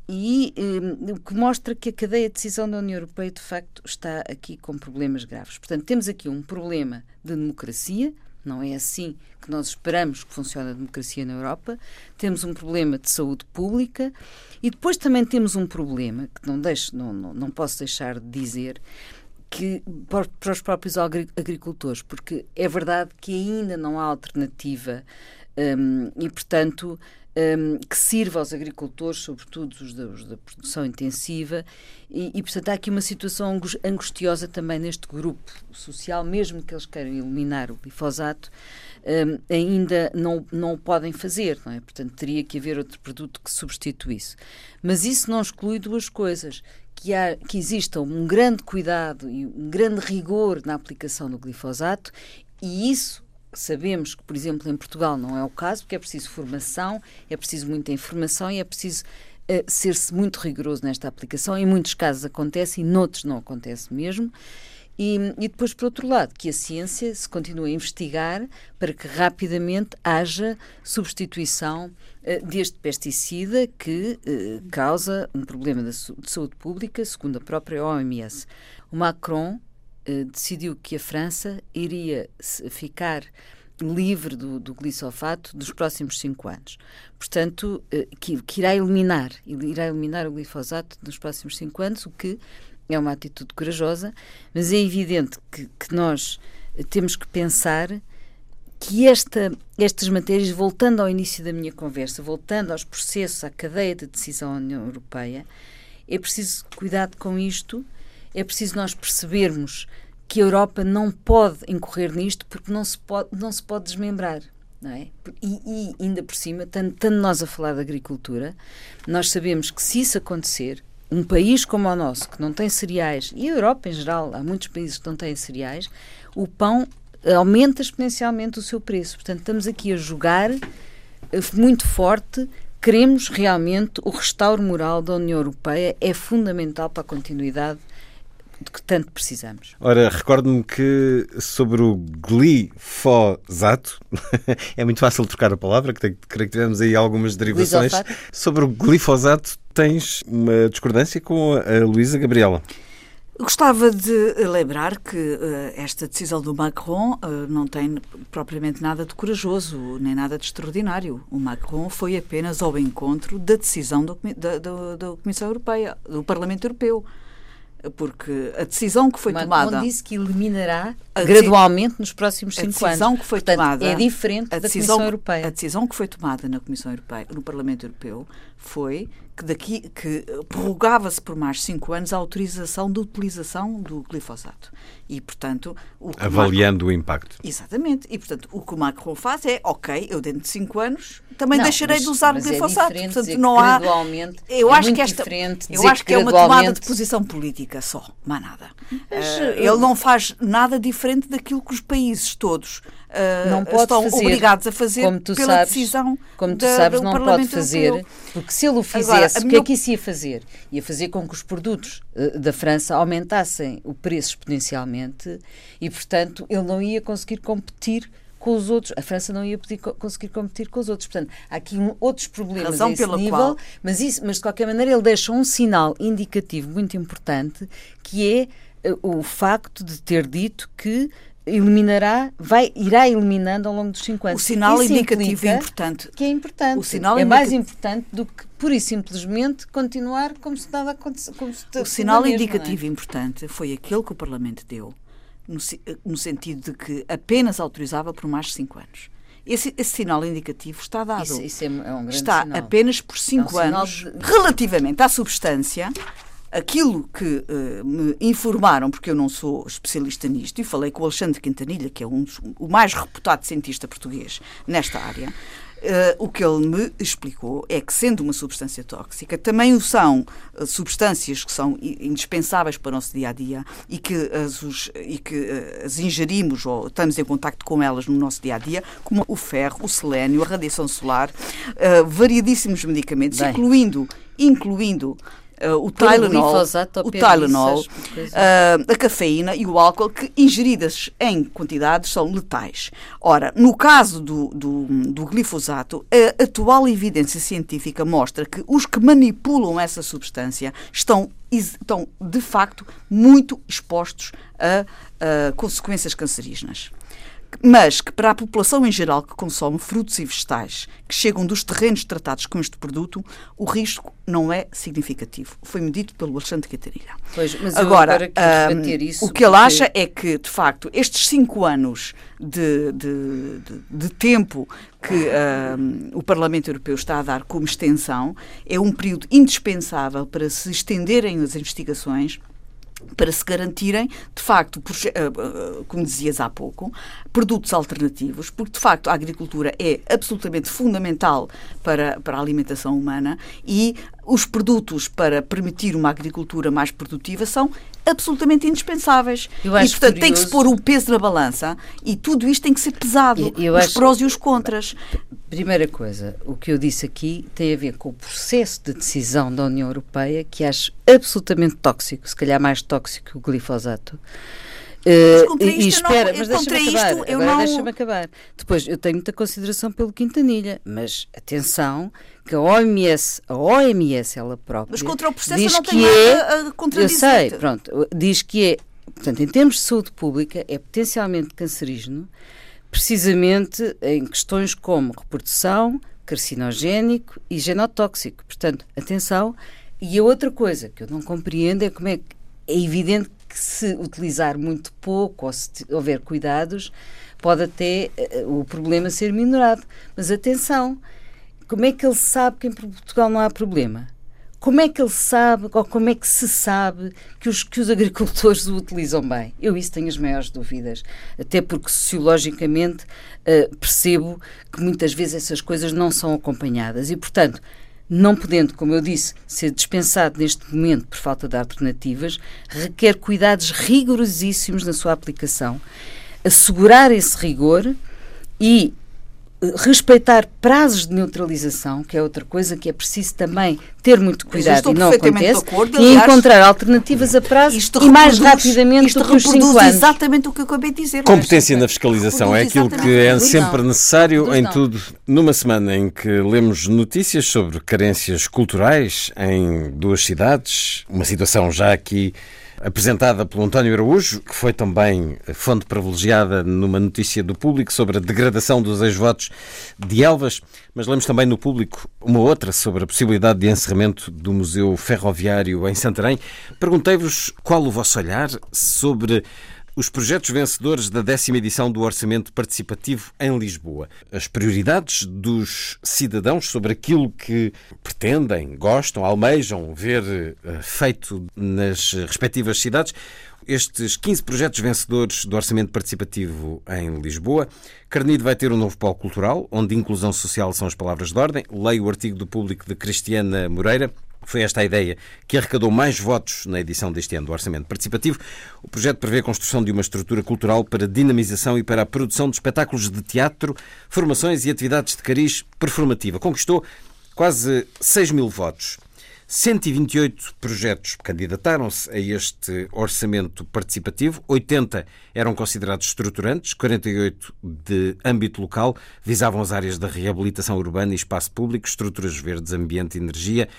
e um, o que mostra que a cadeia de decisão da União Europeia de facto está aqui com problemas graves. Portanto, temos aqui um problema de democracia, não é assim que nós esperamos que funcione a democracia na Europa. Temos um problema de saúde pública e depois também temos um problema que não, deixo, não, não, não posso deixar de dizer que para os próprios agricultores, porque é verdade que ainda não há alternativa um, e, portanto, um, que sirva aos agricultores, sobretudo os da, os da produção intensiva, e, e, portanto há aqui uma situação angustiosa também neste grupo social, mesmo que eles queiram eliminar o glifosato, um, ainda não, não o podem fazer, não é? Portanto, teria que haver outro produto que substituísse. Mas isso não exclui duas coisas. Que, há, que exista um grande cuidado e um grande rigor na aplicação do glifosato, e isso Sabemos que, por exemplo, em Portugal não é o caso, porque é preciso formação, é preciso muita informação e é preciso uh, ser-se muito rigoroso nesta aplicação. Em muitos casos acontece e noutros não acontece mesmo. E, e, depois, por outro lado, que a ciência se continue a investigar para que rapidamente haja substituição uh, deste pesticida que uh, causa um problema de, de saúde pública, segundo a própria OMS. O Macron eh, decidiu que a França iria ficar livre do, do glifosato dos próximos cinco anos. Portanto, uh, que, que, irá eliminar, irá eliminar o glifosato nos próximos cinco anos, o que é uma atitude corajosa, mas é evidente que, que nós temos que pensar que esta, estas matérias, voltando ao início da minha conversa, voltando aos processos, à cadeia de decisão da União Europeia, é preciso cuidado com isto é preciso nós percebermos que a Europa não pode incorrer nisto porque não se pode, não se pode desmembrar. Não é? e, e ainda por cima, tanto, tanto nós a falar de agricultura, nós sabemos que se isso acontecer, um país como o nosso, que não tem cereais, e a Europa em geral, há muitos países que não têm cereais, o pão aumenta exponencialmente o seu preço. Portanto, estamos aqui a jogar eh, muito forte. Queremos realmente o restauro moral da União Europeia, é fundamental para a continuidade de que tanto precisamos. Ora, recordo-me que sobre o glifosato, é muito fácil trocar a palavra, que creio que tivemos aí algumas derivações. Sobre o glifosato, tens uma discordância com a Luísa Gabriela. Gostava de lembrar que uh, esta decisão do Macron uh, não tem propriamente nada de corajoso, nem nada de extraordinário. O Macron foi apenas ao encontro da decisão do, da, da, da Comissão Europeia, do Parlamento Europeu porque a decisão que foi Macron tomada. disse que eliminará gradualmente nos próximos cinco anos. A decisão anos. que foi Portanto, tomada. É diferente da decisão, Comissão Europeia. A decisão que foi tomada na Comissão Europeia, no Parlamento Europeu, foi que daqui que prorrogava-se por mais cinco anos a autorização de utilização do glifosato. E, portanto. O Avaliando Macron, o impacto. Exatamente. E, portanto, o que o Macron faz é, ok, eu dentro de cinco anos também não, deixarei mas, de usar o é glifosato. É portanto, não há. Eu é acho que esta. Eu acho que é uma tomada de posição política só, mais nada. Mas, uh, ele não faz nada diferente daquilo que os países todos uh, não pode estão fazer, obrigados a fazer como tu pela sabes, decisão Como tu da, sabes, não pode fazer, Europeu. porque se ele o fizesse, Agora, o que é que isso ia fazer? Ia fazer com que os produtos uh, da França aumentassem o preço exponencialmente e, portanto, ele não ia conseguir competir com os outros. A França não ia poder, conseguir competir com os outros. Portanto, há aqui um, outros problemas Razão nível, qual... mas, isso, mas de qualquer maneira ele deixa um sinal indicativo muito importante que é uh, o facto de ter dito que eliminará, vai, irá eliminando ao longo dos cinco anos. O sinal Isso indicativo é importante. Que é importante. O sinal é indica... mais importante do que pura e simplesmente continuar como se nada acontecesse. O sinal mesmo, indicativo é? importante foi aquele que o Parlamento deu, no, no, sentido de que apenas autorizava por mais de cinco anos. Esse, esse sinal indicativo está dado. Isso, isso é, um está sinal. apenas por cinco é um anos, de... relativamente à substância aquilo que uh, me informaram, porque eu não sou especialista nisto, e falei com o Alexandre Quintanilha, que é um dos, o mais reputado cientista português nesta área, Uh, o que ele me explicou é que, sendo uma substância tóxica, também o são uh, substâncias que são indispensáveis para o nosso dia a dia e que as, os, e que, uh, as ingerimos ou estamos em contacto com elas no nosso dia a dia, como o ferro, o selênio, a radiação solar, variadíssimos medicamentos, Bem. incluindo, incluindo Uh, o Tylenol, o Tylenol uh, a cafeína e o álcool, que ingeridas em quantidades são letais. Ora, no caso do, do, do, glifosato, a atual evidência científica mostra que os que manipulam essa substância estão, estão de facto, muito expostos a, a consequências cancerígenas mas que para a população em geral que consome frutos e vegetais que chegam dos terrenos tratados com este produto, o risco não é significativo. Foi-me dito pelo Alexandre Catarina. Pois, mas agora, agora um, isso o que ele acha é que, de facto, estes cinco anos de, de, de, de tempo que um, o Parlamento Europeu está a dar como extensão é um período indispensável para se estenderem as investigações para se garantirem, de facto, eh, eh, como dizias há pouco, produtos alternativos, porque de facto a agricultura é absolutamente fundamental para, para a alimentação humana e os produtos para permitir uma agricultura mais produtiva são absolutamente indispensáveis. e, portanto, curioso... tem que se pôr o peso na balança e tudo isto tem que ser pesado, eu, eu os acho... prós e os contras. Primeira coisa, o que eu disse aqui tem a ver com o processo de decisão da União Europeia, que acho absolutamente tóxico, se calhar mais tóxico que o glifosato. Uh, e espera, não, mas deixa-me acabar. Agora não... deixa-me acabar. Depois, eu tenho muita consideração pelo Quintanilha, mas atenção que a OMS, a OMS ela própria. Mas contra o processo diz não que tem é, a Eu sei, pronto, diz que é, portanto, em termos de saúde pública, é potencialmente cancerígeno, precisamente em questões como reprodução, carcinogénico e genotóxico. Portanto, atenção. E a outra coisa que eu não compreendo é como é que é evidente que se utilizar muito pouco ou se houver cuidados, pode até uh, o problema ser minorado. Mas atenção, como é que ele sabe que em Portugal não há problema? Como é que ele sabe, ou como é que se sabe que os, que os agricultores o utilizam bem? Eu isso tenho as maiores dúvidas, até porque sociologicamente uh, percebo que muitas vezes essas coisas não são acompanhadas e, portanto, não podendo, como eu disse, ser dispensado neste momento por falta de alternativas, requer cuidados rigorosíssimos na sua aplicação, assegurar esse rigor e respeitar prazos de neutralização, que é outra coisa que é preciso também ter muito cuidado e não acontece, acordo, e encontrar alternativas a prazo e mais rapidamente isto do que os 5 anos. exatamente o que eu acabei de dizer. Competência na fiscalização é aquilo que é sempre necessário em tudo. Numa semana em que lemos notícias sobre carências culturais em duas cidades, uma situação já aqui apresentada pelo António Araújo, que foi também fonte privilegiada numa notícia do público sobre a degradação dos ex-votos de Elvas. Mas lemos também no público uma outra sobre a possibilidade de encerramento do Museu Ferroviário em Santarém. Perguntei-vos qual o vosso olhar sobre os projetos vencedores da décima edição do Orçamento Participativo em Lisboa. As prioridades dos cidadãos sobre aquilo que pretendem, gostam, almejam ver uh, feito nas respectivas cidades. Estes 15 projetos vencedores do Orçamento Participativo em Lisboa. Carnido vai ter um novo polo cultural, onde inclusão social são as palavras de ordem. Leio o artigo do público de Cristiana Moreira. Foi esta a ideia que arrecadou mais votos na edição deste ano do Orçamento Participativo. O projeto prevê a construção de uma estrutura cultural para dinamização e para a produção de espetáculos de teatro, formações e atividades de cariz performativa. Conquistou quase 6 mil votos. 128 projetos candidataram-se a este orçamento participativo, 80 eram considerados estruturantes, 48 de âmbito local, visavam as áreas da reabilitação urbana e espaço público, estruturas verdes, ambiente e energia.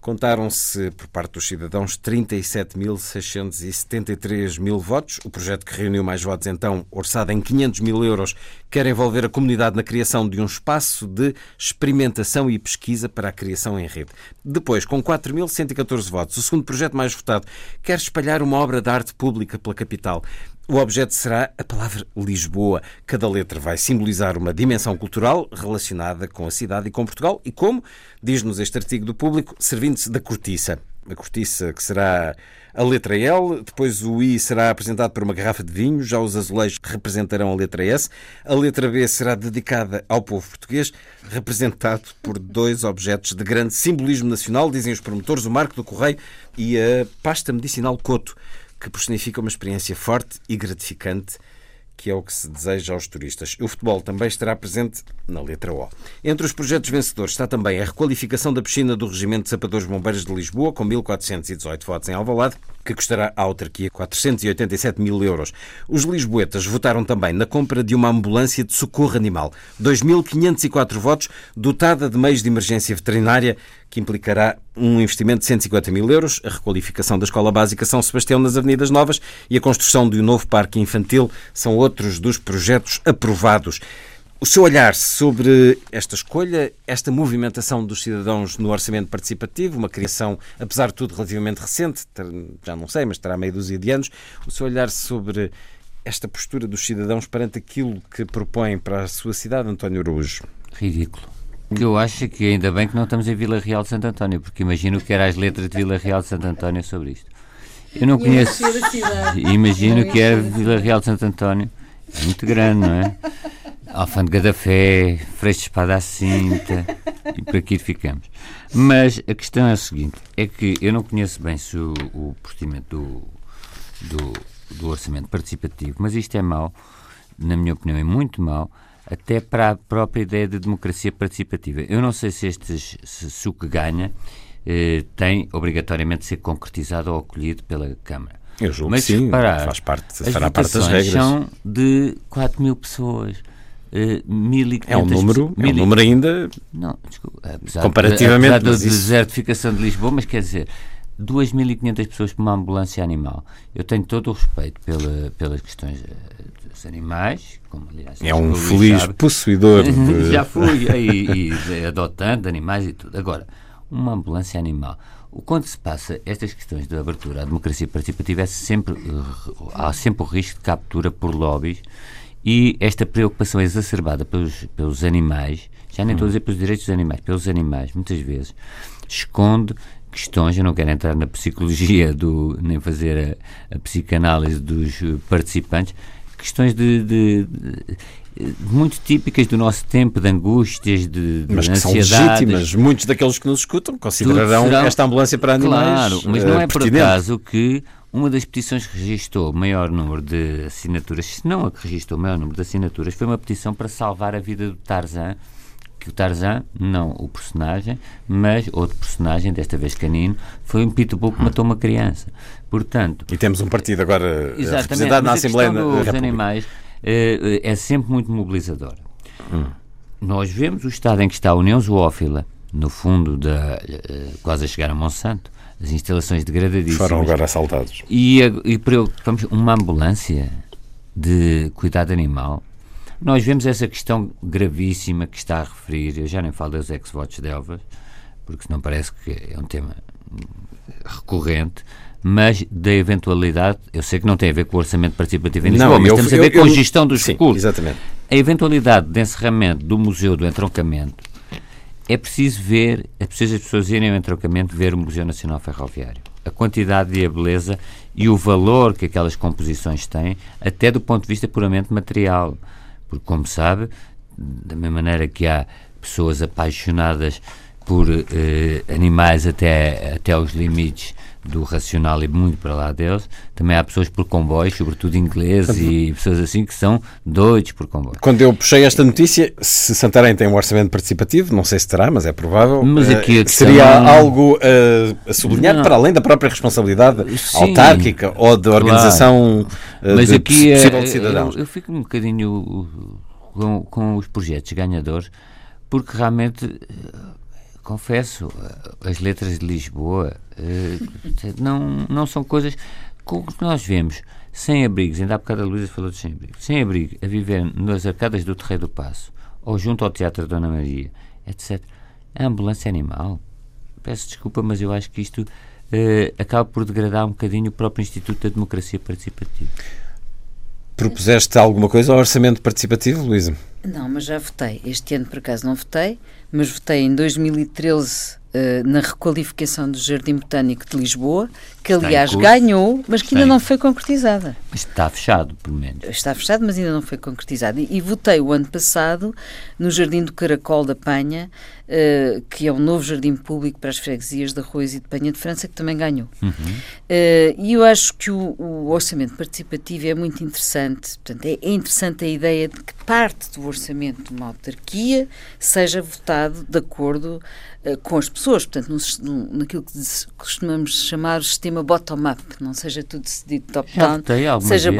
Contaram-se, por parte dos cidadãos, 37.673 mil votos. O projeto que reuniu mais votos, então, orçado em 500 mil euros, quer envolver a comunidade na criação de um espaço de experimentação e pesquisa para a criação em rede. Depois, com 4.114 votos, o segundo projeto mais votado quer espalhar uma obra de arte pública pela capital. O objeto será a palavra Lisboa. Cada letra vai simbolizar uma dimensão cultural relacionada com a cidade e com Portugal e como, diz-nos este artigo do público, servindo-se da cortiça. A cortiça que será a letra L, depois o I será apresentado por uma garrafa de vinho, já os azulejos representarão a letra S, a letra B será dedicada ao povo português, representado por dois objetos de grande simbolismo nacional, dizem os promotores, o Marco do Correio e a pasta medicinal Coto que personifica uma experiência forte e gratificante que é o que se deseja aos turistas. O futebol também estará presente na letra O. Entre os projetos vencedores está também a requalificação da piscina do Regimento de Sapadores Bombeiros de Lisboa, com 1.418 votos em Alvalade, que custará à autarquia 487 mil euros. Os lisboetas votaram também na compra de uma ambulância de socorro animal, 2.504 votos, dotada de meios de emergência veterinária, que implicará um investimento de 150 mil euros, a requalificação da Escola Básica São Sebastião nas Avenidas Novas e a construção de um novo parque infantil são outros dos projetos aprovados. O seu olhar sobre esta escolha, esta movimentação dos cidadãos no orçamento participativo, uma criação, apesar de tudo, relativamente recente, já não sei, mas terá meio dúzia de anos, o seu olhar sobre esta postura dos cidadãos perante aquilo que propõem para a sua cidade, António Araújo? Ridículo. Eu acho que ainda bem que não estamos em Vila Real de Santo António, porque imagino que era as letras de Vila Real de Santo António sobre isto. Eu não conheço. Imagino que era Vila Real de Santo António. É muito grande, não é? Alfândega da Fé, Freixo de Espada à Cinta, e por aqui ficamos. Mas a questão é a seguinte: é que eu não conheço bem se o, o procedimento do, do, do orçamento participativo, mas isto é mau, na minha opinião, é muito mau até para a própria ideia de democracia participativa. Eu não sei se, estes, se, o que ganha eh, tem obrigatoriamente de ser concretizado ou acolhido pela Câmara. Eu julgo Mas, que sim, reparar, faz parte, fará parte das regras. são de 4 mil pessoas. Uh, é um número, é um número ainda não, desculpa, apesar comparativamente de, apesar da desertificação de Lisboa, mas quer dizer 2.500 pessoas por uma ambulância animal. Eu tenho todo o respeito pela, pelas questões eh, dos animais, como aliás. É um feliz sabe. possuidor. De... Já fui, e, e adotando animais e tudo. Agora, uma ambulância animal. Quando se passa estas questões de abertura à democracia participativa, é sempre, há sempre o risco de captura por lobbies e esta preocupação exacerbada pelos, pelos animais, já nem estou a dizer pelos direitos dos animais, pelos animais, muitas vezes, esconde questões, eu não quero entrar na psicologia do, nem fazer a, a psicanálise dos participantes, questões de, de, de, muito típicas do nosso tempo, de angústias, de, de mas que são legítimas. Muitos daqueles que nos escutam considerarão será... esta ambulância para animais. Claro, mas não é por acaso que uma das petições que registrou o maior número de assinaturas, se não a que registrou o maior número de assinaturas, foi uma petição para salvar a vida do Tarzan que o Tarzan, não o personagem, mas outro personagem, desta vez canino, foi um pitbull que matou uma criança. Portanto... E temos um partido agora representado na Assembleia da República. animais é, é sempre muito mobilizador. Hum. Nós vemos o estado em que está a União Zoófila, no fundo, da, quase a chegar a Monsanto, as instalações degradadíssimas. Foram agora assaltados. E, e preocupamos uma ambulância de cuidado animal. Nós vemos essa questão gravíssima que está a referir, eu já nem falo das ex-votos de Elvas, porque senão parece que é um tema recorrente, mas da eventualidade, eu sei que não tem a ver com o orçamento participativo em Lisboa, não, mas eu, temos a ver eu, com a gestão dos sim, recursos. Exatamente. A eventualidade de encerramento do Museu do Entroncamento é preciso ver, é preciso as pessoas irem ao entroncamento ver o Museu Nacional Ferroviário. A quantidade e a beleza e o valor que aquelas composições têm, até do ponto de vista puramente material. Porque, como sabe, da mesma maneira que há pessoas apaixonadas por eh, animais até, até aos limites do racional e muito para lá deles. Também há pessoas por comboios, sobretudo ingleses e pessoas assim que são doidos por comboios. Quando eu puxei esta notícia, se Santarém tem um orçamento participativo, não sei se terá, mas é provável. Mas aqui uh, seria algo uh, a sublinhar não. para além da própria responsabilidade Sim, autárquica ou da organização claro. uh, mas de aqui possível é, de cidadãos. Eu, eu, fico um bocadinho com, com os projetos ganhadores, porque realmente confesso, as letras de Lisboa uh, não, não são coisas com que nós vemos sem abrigos, ainda há bocado a Luísa falou de sem abrigo, sem abrigo, a viver nas arcadas do Terreiro do Passo, ou junto ao Teatro Dona Maria, etc. A ambulância animal, peço desculpa, mas eu acho que isto uh, acaba por degradar um bocadinho o próprio Instituto da Democracia Participativa. Propuseste alguma coisa ao orçamento participativo, Luísa? Não, mas já votei. Este ano, por acaso, não votei, mas votei em 2013 uh, na requalificação do Jardim Botânico de Lisboa, que aliás ganhou, mas que ainda não foi concretizada. Mas está fechado, pelo menos. Está fechado, mas ainda não foi concretizado. E, e votei o ano passado no Jardim do Caracol da Penha, uh, que é um novo jardim público para as freguesias de Arroz e de Penha de França, que também ganhou. Uhum. Uh, e eu acho que o, o, orçamento participativo é muito interessante. Portanto, é, é interessante a ideia de que parte do orçamento de uma autarquia seja votado de acordo uh, com as pessoas, portanto, no, no, naquilo que costumamos chamar o sistema bottom-up, não seja tudo decidido top-down, seja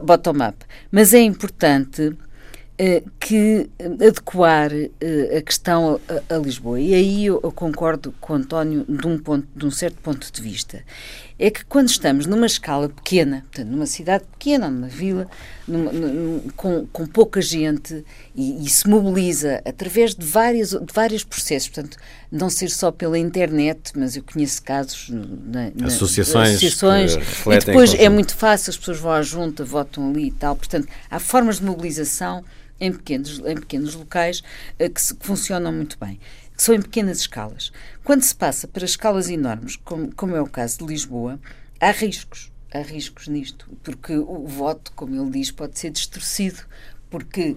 bottom-up. Mas é importante uh, que adequar uh, a questão a, Lisboa, e aí eu, eu concordo com o António de um, ponto, de um certo ponto de vista, é que quando estamos numa escala pequena, portanto, numa cidade pequena, numa vila, numa, numa, com, com pouca gente e, e, se mobiliza através de, várias, de vários processos, portanto, não ser só pela internet, mas eu conheço casos na, na associações, associações e depois é muito fácil, as pessoas vão à junta, votam ali e tal, portanto, há formas de mobilização em pequenos, em pequenos locais uh, que, se, que funcionam muito bem são em pequenas escalas. Quando se passa para escalas enormes, como, como é o caso de Lisboa, há riscos. Há riscos nisto, porque o voto, como ele diz, pode ser distorcido, porque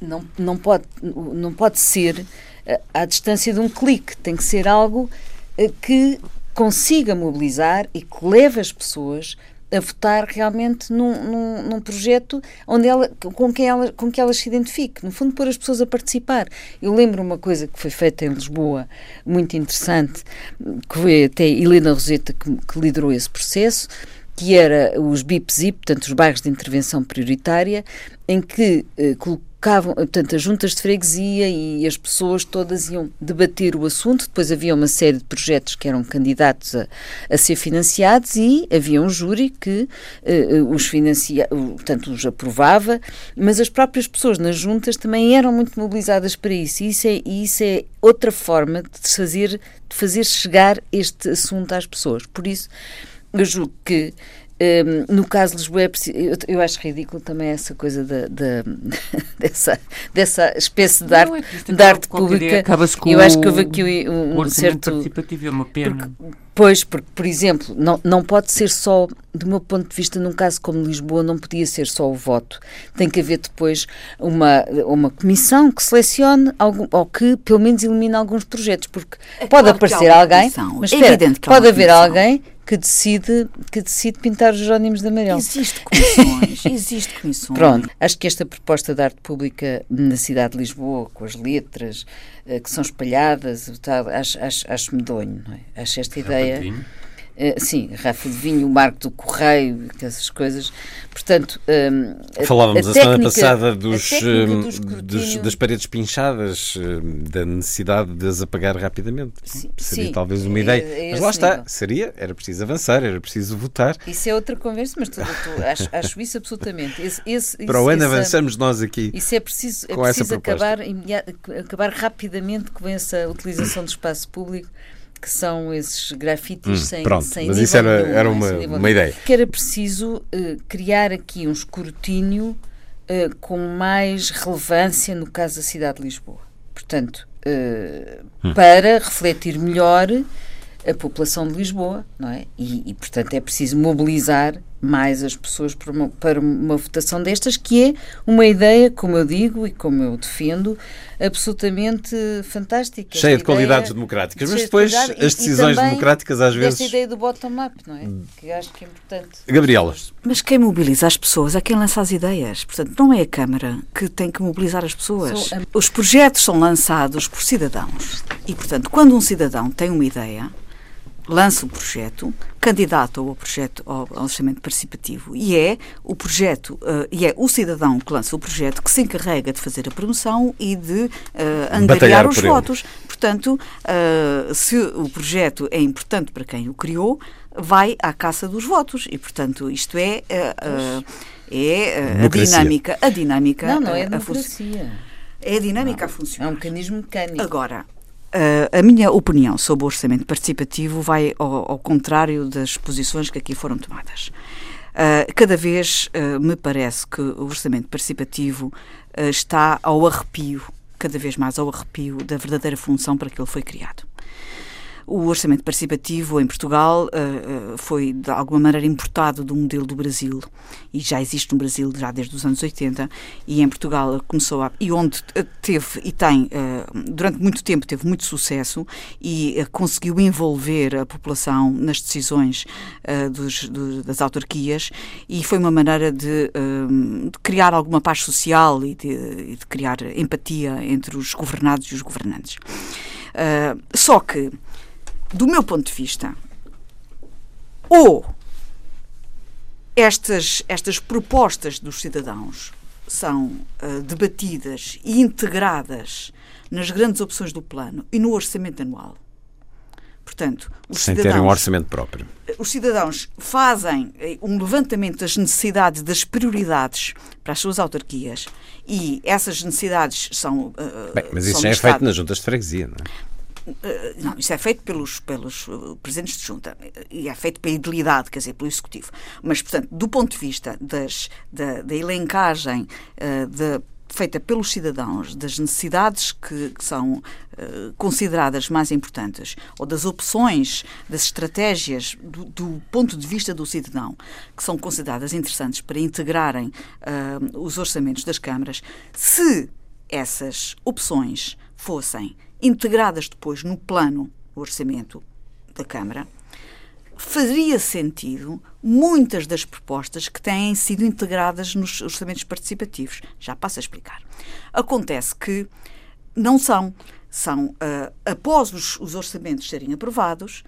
não, não, pode, não pode ser eh, à distância de um clique, tem que ser algo eh, que consiga mobilizar e que leve as pessoas a votar realmente num, num, num, projeto onde ela, com, quem ela, com que elas se identifique. No fundo, pôr as pessoas a participar. Eu lembro uma coisa que foi feita em Lisboa, muito interessante, que foi até Helena Roseta que, que liderou esse processo, que era os BIP-ZIP, portanto, os bairros de intervenção prioritária, em que eh, colocavam, portanto, as juntas de freguesia e as pessoas todas iam debater o assunto. Depois havia uma série de projetos que eram candidatos a, a ser financiados e havia um júri que uh, os financia, portanto, os aprovava, mas as próprias pessoas nas juntas também eram muito mobilizadas para isso. E isso é, isso é outra forma de fazer, de fazer chegar este assunto às pessoas. Por isso, eu julgo que um, no caso de Lisboa, é eu, eu, acho ridículo também essa coisa da, da dessa, dessa espécie de arte, é de arte pública. eu acho que houve aqui um, um certo. participativo é uma pena. Porque, pois, porque, por exemplo, não, não pode ser só, do meu ponto de vista, num caso como Lisboa, não podia ser só o voto. Tem que haver depois uma, uma comissão que selecione algum, ou que, pelo menos, elimine alguns projetos, porque é pode claro aparecer alguém, mas espera, pode haver comissão. alguém que decide, que decide pintar os Jerónimos de amarelo. Existe comissões, existe comissões. Pronto, acho que esta proposta de arte pública na cidade de Lisboa, com as letras uh, que são espalhadas, acho, acho, acho medonho, não é? Acho esta ideia... Uh, sim, garrafa de vinho, o marco do correio, essas coisas. Portanto, um, falávamos a, a, técnica, semana passada dos, do dos, das paredes pinchadas, da necessidade de as apagar rapidamente. Sim, seria sim, talvez uma ideia. É, é mas lá está, nível. seria, era preciso avançar, era preciso votar. Isso é outra conversa, mas tu, tu, acho, acho, isso absolutamente. Esse, esse, Para o ano avançamos nós aqui. Isso é preciso, é preciso acabar, acabar rapidamente com essa utilização do espaço público que são esses grafites hum, sem, pronto, sem mas isso era, era uma, uma ideia. Que era preciso uh, criar aqui um escrutínio uh, com mais relevância no caso da cidade de Lisboa. Portanto, uh, hum. para refletir melhor a população de Lisboa, não é? E, e portanto, é preciso mobilizar mais as pessoas para uma, para uma votação destas, que é uma ideia, como eu digo e como eu defendo, absolutamente fantástica. Cheia de qualidades democráticas, mas depois de as decisões democráticas às vezes. Esta ideia do bottom-up, não é? Que acho que é importante. Gabriela. Mas quem mobiliza as pessoas é quem lança as ideias. Portanto, não é a Câmara que tem que mobilizar as pessoas. Os projetos são lançados por cidadãos. E, portanto, quando um cidadão tem uma ideia lança o projeto, candidata ao projeto ao, ao orçamento participativo e é o projeto uh, e é o cidadão que lança o projeto que se encarrega de fazer a promoção e de uh, angariar os votos. Ele. Portanto, uh, se o projeto é importante para quem o criou, vai à caça dos votos e, portanto, isto é uh, é a dinâmica, a dinâmica. Não, não é a democracia. É a dinâmica não, a funcionar. É um mecanismo mecânico. Agora, Uh, a minha opinião sobre o orçamento participativo vai ao, ao contrário das posições que aqui foram tomadas. Uh, cada vez uh, me parece que o orçamento participativo está ao arrepio, cada vez mais ao arrepio da verdadeira função para que ele foi criado. O orçamento participativo em Portugal uh, foi, de alguma maneira, importado do modelo do Brasil. E já existe no Brasil já desde os anos 80. E em Portugal começou a. E onde teve e tem, uh, durante muito tempo, teve muito sucesso e uh, conseguiu envolver a população nas decisões dos, do, das autarquias. E foi uma maneira de, de criar alguma paz social e de, de, criar empatia entre os governados e os governantes. só que do meu ponto de vista, ou estas, estas propostas dos cidadãos são uh, debatidas e integradas nas grandes opções do plano e no orçamento anual. Portanto, sem terem um orçamento próprio. Os cidadãos fazem eh, um levantamento das necessidades, das prioridades para as suas autarquias e essas necessidades são. Uh, Bem, mas isso já é feito nas juntas de freguesia, não é? Eh, não, isso é feito pelos, pelos eh, presidentes de junta e é feito pela idilidade, quer dizer, pelo executivo. Mas, portanto, do ponto de vista das, da, da elencagem de, feita pelos cidadãos das necessidades que, que são consideradas mais importantes ou das opções, das estratégias do, do, ponto de vista do cidadão que são consideradas interessantes para integrarem uh, os orçamentos das câmaras, se essas opções fossem integradas depois no plano do orçamento da Câmara, faria sentido muitas das propostas que têm sido integradas nos orçamentos participativos. Já passo a explicar. Acontece que não são. São, uh, após os, os, orçamentos serem aprovados,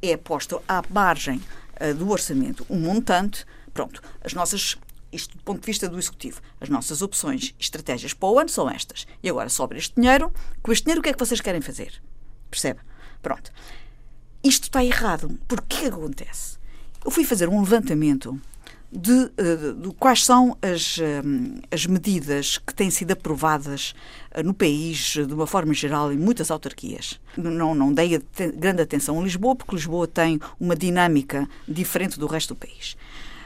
é posto à margem uh, do orçamento um montante. Pronto, as nossas isto do ponto de vista do Executivo. As nossas opções estratégias para o ano são estas. E agora sobra este dinheiro. Com este dinheiro, o que é que vocês querem fazer? Percebe? Pronto. Isto está errado. Porque que acontece? Eu fui fazer um levantamento de, uh, de, quais são as, uh, as medidas que têm sido aprovadas uh, no país, de uma forma geral, em muitas autarquias. Não, não dei grande atenção a Lisboa, porque Lisboa tem uma dinâmica diferente do resto do país.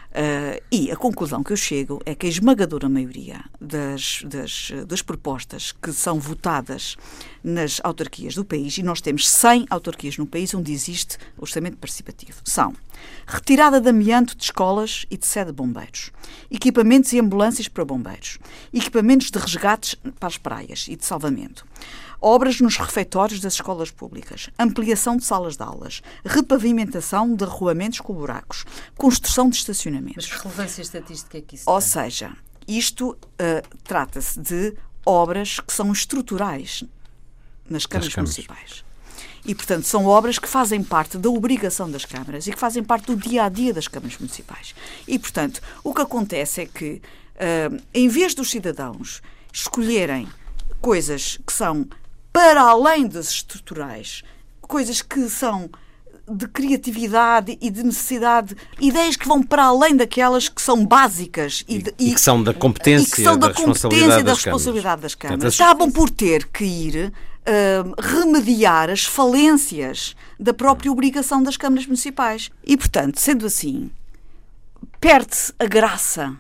Uh, e a conclusão que eu chego é que a esmagadora maioria das, das, das, propostas que são votadas nas autarquias do país, e nós temos 100 autarquias no país onde existe orçamento participativo, são retirada de amianto de escolas e de sede de bombeiros, equipamentos e ambulâncias para bombeiros, equipamentos de resgates para as praias e de salvamento, obras nos refeitórios das escolas públicas, ampliação de salas de aulas, repavimentação de arruamentos com buracos, construção de estacionamentos. Mas que relevância estatística é que isso Ou tem? seja, isto uh, trata-se de obras que são estruturais nas câmaras municipais. E, portanto, são obras que fazem parte da obrigação das câmaras e que fazem parte do dia a dia das câmaras municipais. E, portanto, o que acontece é que, uh, em vez dos cidadãos escolherem coisas que são para além das estruturais, coisas que são de criatividade e de necessidade, ideias que vão para além daquelas que são básicas e, de, e, e que são da competência, e que são da, da competência e da responsabilidade das câmaras. Acabam por ter que ir uh, remediar as falências da própria obrigação das câmaras municipais. E, portanto, sendo assim, perde-se a graça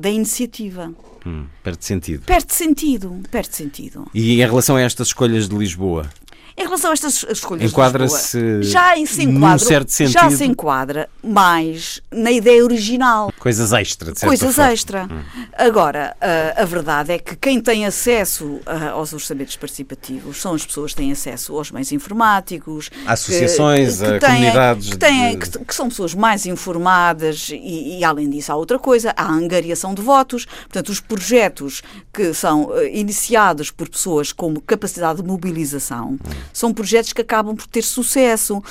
da iniciativa. Hum, perde sentido. Perde sentido, perde sentido. E em relação a estas escolhas de Lisboa? Em relação a estas escolhas Enquadra-se já se enquadra, certo sentido. já se enquadra mais na ideia original. Coisas extra, de Coisas forma. extra. Hum. Agora, a, a, verdade é que quem tem acesso a, aos orçamentos participativos são as pessoas que têm acesso aos meios informáticos, associações, que, que, têm, comunidades. Que, têm, de... que, são pessoas mais informadas e, e, além disso, há outra coisa, há a angariação de votos. Portanto, os projetos que são uh, iniciados por pessoas com capacidade de mobilização. São projetos que acabam por ter sucesso.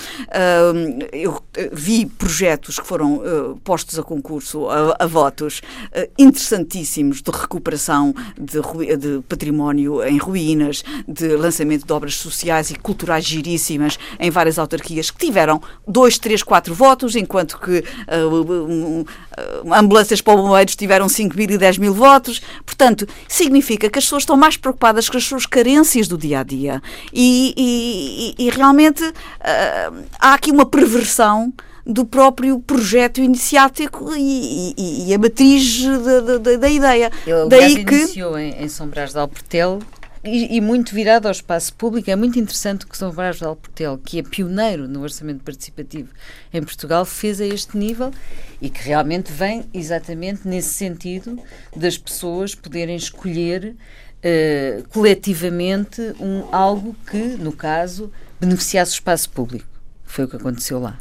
Eu eh, vi projetos que foram uh, postos a concurso, a, a votos, uh, interessantíssimos de recuperação de, de, património em ruínas, de lançamento de obras sociais e culturais giríssimas em várias autarquias que tiveram dois, três, quatro votos, enquanto que ambulâncias para bombeiros tiveram 5 mil e 10 mil votos. Portanto, significa que as pessoas estão mais preocupadas com as suas carências do dia a dia. E, e, e realmente uh, há aqui uma perversão do próprio projeto iniciático e, e, e a matriz da, da, da ideia. Ele Daí que iniciou em, em São Brás de Alportel e, e, muito virado ao espaço público. É muito interessante que São Brás de Alportel, que é pioneiro no orçamento participativo em Portugal, fez a este nível e que realmente vem exatamente nesse sentido das pessoas poderem escolher uh, coletivamente um, algo que, no caso, beneficiasse o espaço público. Foi o que aconteceu lá.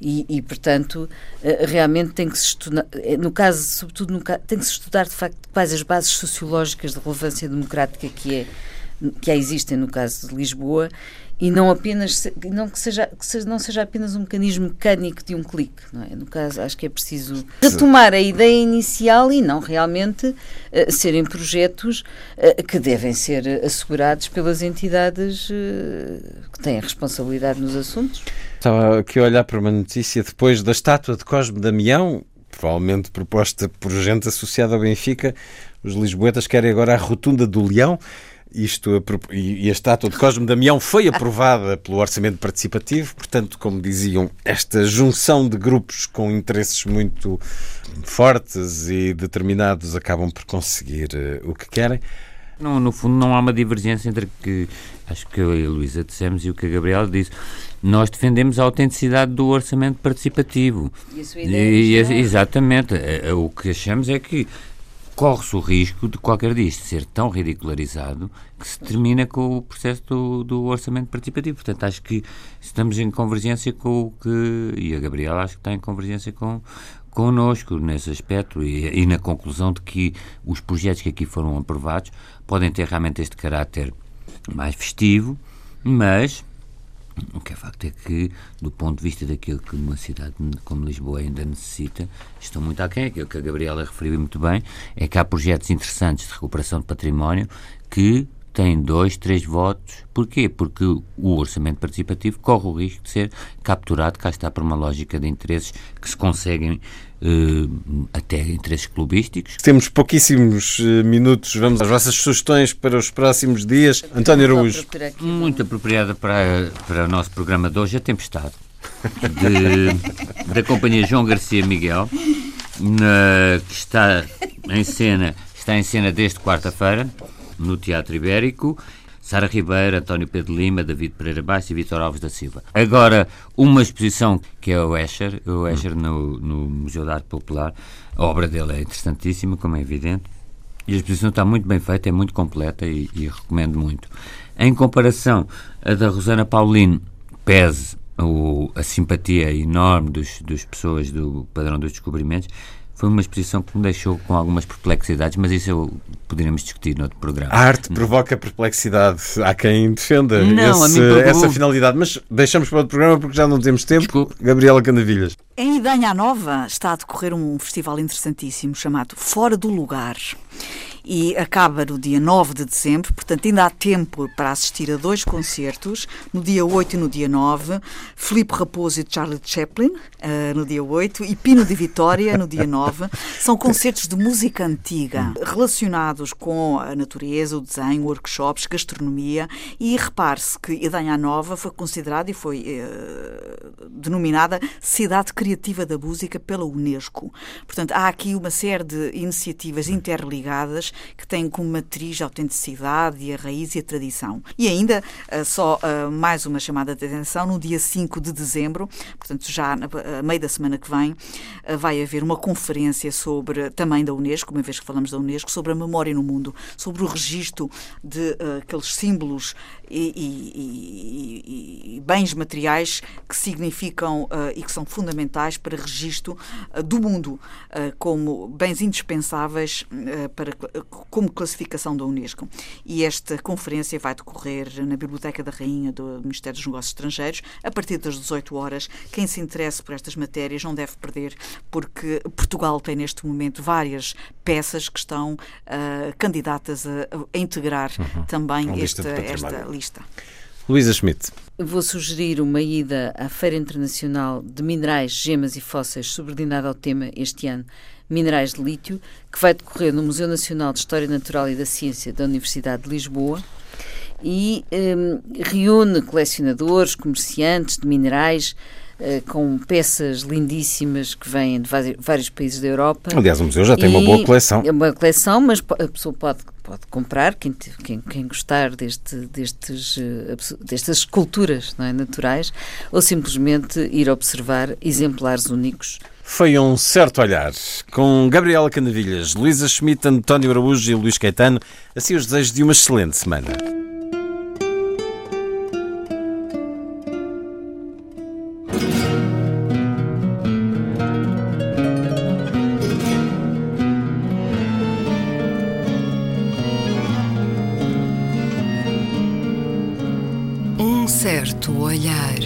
E, e, portanto, eh, realmente tem que se estudar, eh, no caso, sobretudo, no, tem que se estudar de facto quais as bases sociológicas de relevância democrática que, é, que existem no caso de Lisboa e não apenas não que seja, que seja, não seja apenas um mecanismo mecânico de um clique não é? No caso acho que é preciso retomar a ideia inicial e não realmente uh, serem projetos uh, que devem ser assegurados pelas entidades uh, que têm a responsabilidade nos assuntos. Estava aqui a olhar para uma notícia depois da estátua de Cosme Damião provavelmente proposta por gente associada ao Benfica. Os lisboetas querem agora a rotunda do Leão isto, e a estátua de Cosme Damião foi aprovada pelo Orçamento Participativo, portanto, como diziam, esta junção de grupos com interesses muito fortes e determinados acabam por conseguir uh, o que querem. No, no fundo, não há uma divergência entre o que acho que eu e a Luísa dissemos e o que a Gabriela disse. Nós defendemos a autenticidade do orçamento participativo. E a sua ideia e, exatamente. É, é, o que achamos é que corre-se o risco de qualquer disto ser tão ridicularizado que se termina com o processo do, do, orçamento participativo. Portanto, acho que estamos em convergência com o que. E a Gabriela acho que está em convergência com, connosco nesse aspecto e, e na conclusão de que os projetos que aqui foram aprovados podem ter realmente este caráter mais festivo, mas o que é facto é que, do ponto de vista daquilo que uma cidade como Lisboa ainda necessita, estão muito aquém. Aquilo que a Gabriela referiu muito bem é que há projetos interessantes de recuperação de património que têm dois, três votos. Porquê? Porque o orçamento participativo corre o risco de ser capturado, cá está, por uma lógica de interesses que se conseguem até interesses clubísticos. Temos pouquíssimos uh, minutos, vamos às vossas sugestões para os próximos dias. António Araújo. Muito apropriada para, para o nosso programa de hoje, A Tempestade, de, da companhia João Garcia Miguel, na, que está em cena, está em cena desde quarta-feira, no Teatro Ibérico. Sara Ribeiro, António Pedro Lima, David Pereira Baixo e Vitor Alves da Silva. Agora, uma exposição que é o Escher, o Escher no, no Museu de Arte Popular. A obra dele é interessantíssima, como é evidente. E a exposição está muito bem feita, é muito completa e, e recomendo muito. Em comparação, a da Rosana Paulino, pese o, a simpatia enorme dos, das pessoas do Padrão dos Descobrimentos, foi uma exposição que me deixou com algumas perplexidades, mas isso eu poderíamos discutir noutro programa. A arte provoca perplexidade. Há quem defenda não, esse, essa finalidade, mas deixamos para outro programa porque já não temos tempo. Desculpe. Gabriela Canavilhas. Em Idanha Nova está a decorrer um festival interessantíssimo chamado Fora do Lugar e acaba no dia 9 de dezembro, portanto ainda há tempo para assistir a dois concertos, no dia 8 e no dia 9, Filipe Raposo e Charlie Chaplin, uh, no dia 8, e Pino de Vitória, no dia 9. São concertos de música antiga, relacionados com a natureza, o desenho, workshops, gastronomia, e repare-se que Idanha Nova foi considerada e foi uh, denominada Cidade Criativa da Música pela Unesco. Portanto, há aqui uma série de iniciativas interligadas que têm como matriz a autenticidade e a raiz e a tradição. E ainda, uh, só uh, mais uma chamada de atenção, no dia 5 de dezembro, portanto já a meio da semana que vem, vai haver uma conferência sobre, também da Unesco, uma vez que falamos da Unesco, sobre a memória no mundo, sobre o registro de aqueles símbolos e, e, e, bens materiais que significam uh, e que são fundamentais para registro uh, do mundo como bens indispensáveis para, como classificação da Unesco. E esta conferência vai decorrer na Biblioteca da Rainha do Ministério dos Negócios Estrangeiros a partir das 18 horas. Quem se interesse por estas matérias não deve perder, porque Portugal tem neste momento várias peças que estão candidatas a, a integrar uhum. também esta, esta lista lista. Luísa Schmidt. Vou sugerir uma ida à Feira Internacional de Minerais, Gemas e Fósseis, subordinada ao tema este ano Minerais de Lítio, que vai decorrer no Museu Nacional de História Natural e da Ciência da Universidade de Lisboa e um, reúne colecionadores, comerciantes de minerais, eh, com peças lindíssimas que vêm de vários países da Europa. Aliás, o museu já tem uma boa coleção. É uma coleção, mas a pessoa pode, pode comprar, quem, quem, quem gostar deste, destes, eh, destas esculturas é, naturais, ou simplesmente ir observar exemplares únicos. Foi um certo olhar. Com Gabriela Canavilhas, Luísa Schmidt, António Araújo e Luís Caetano, assim os desejos de uma excelente semana. certo olhar.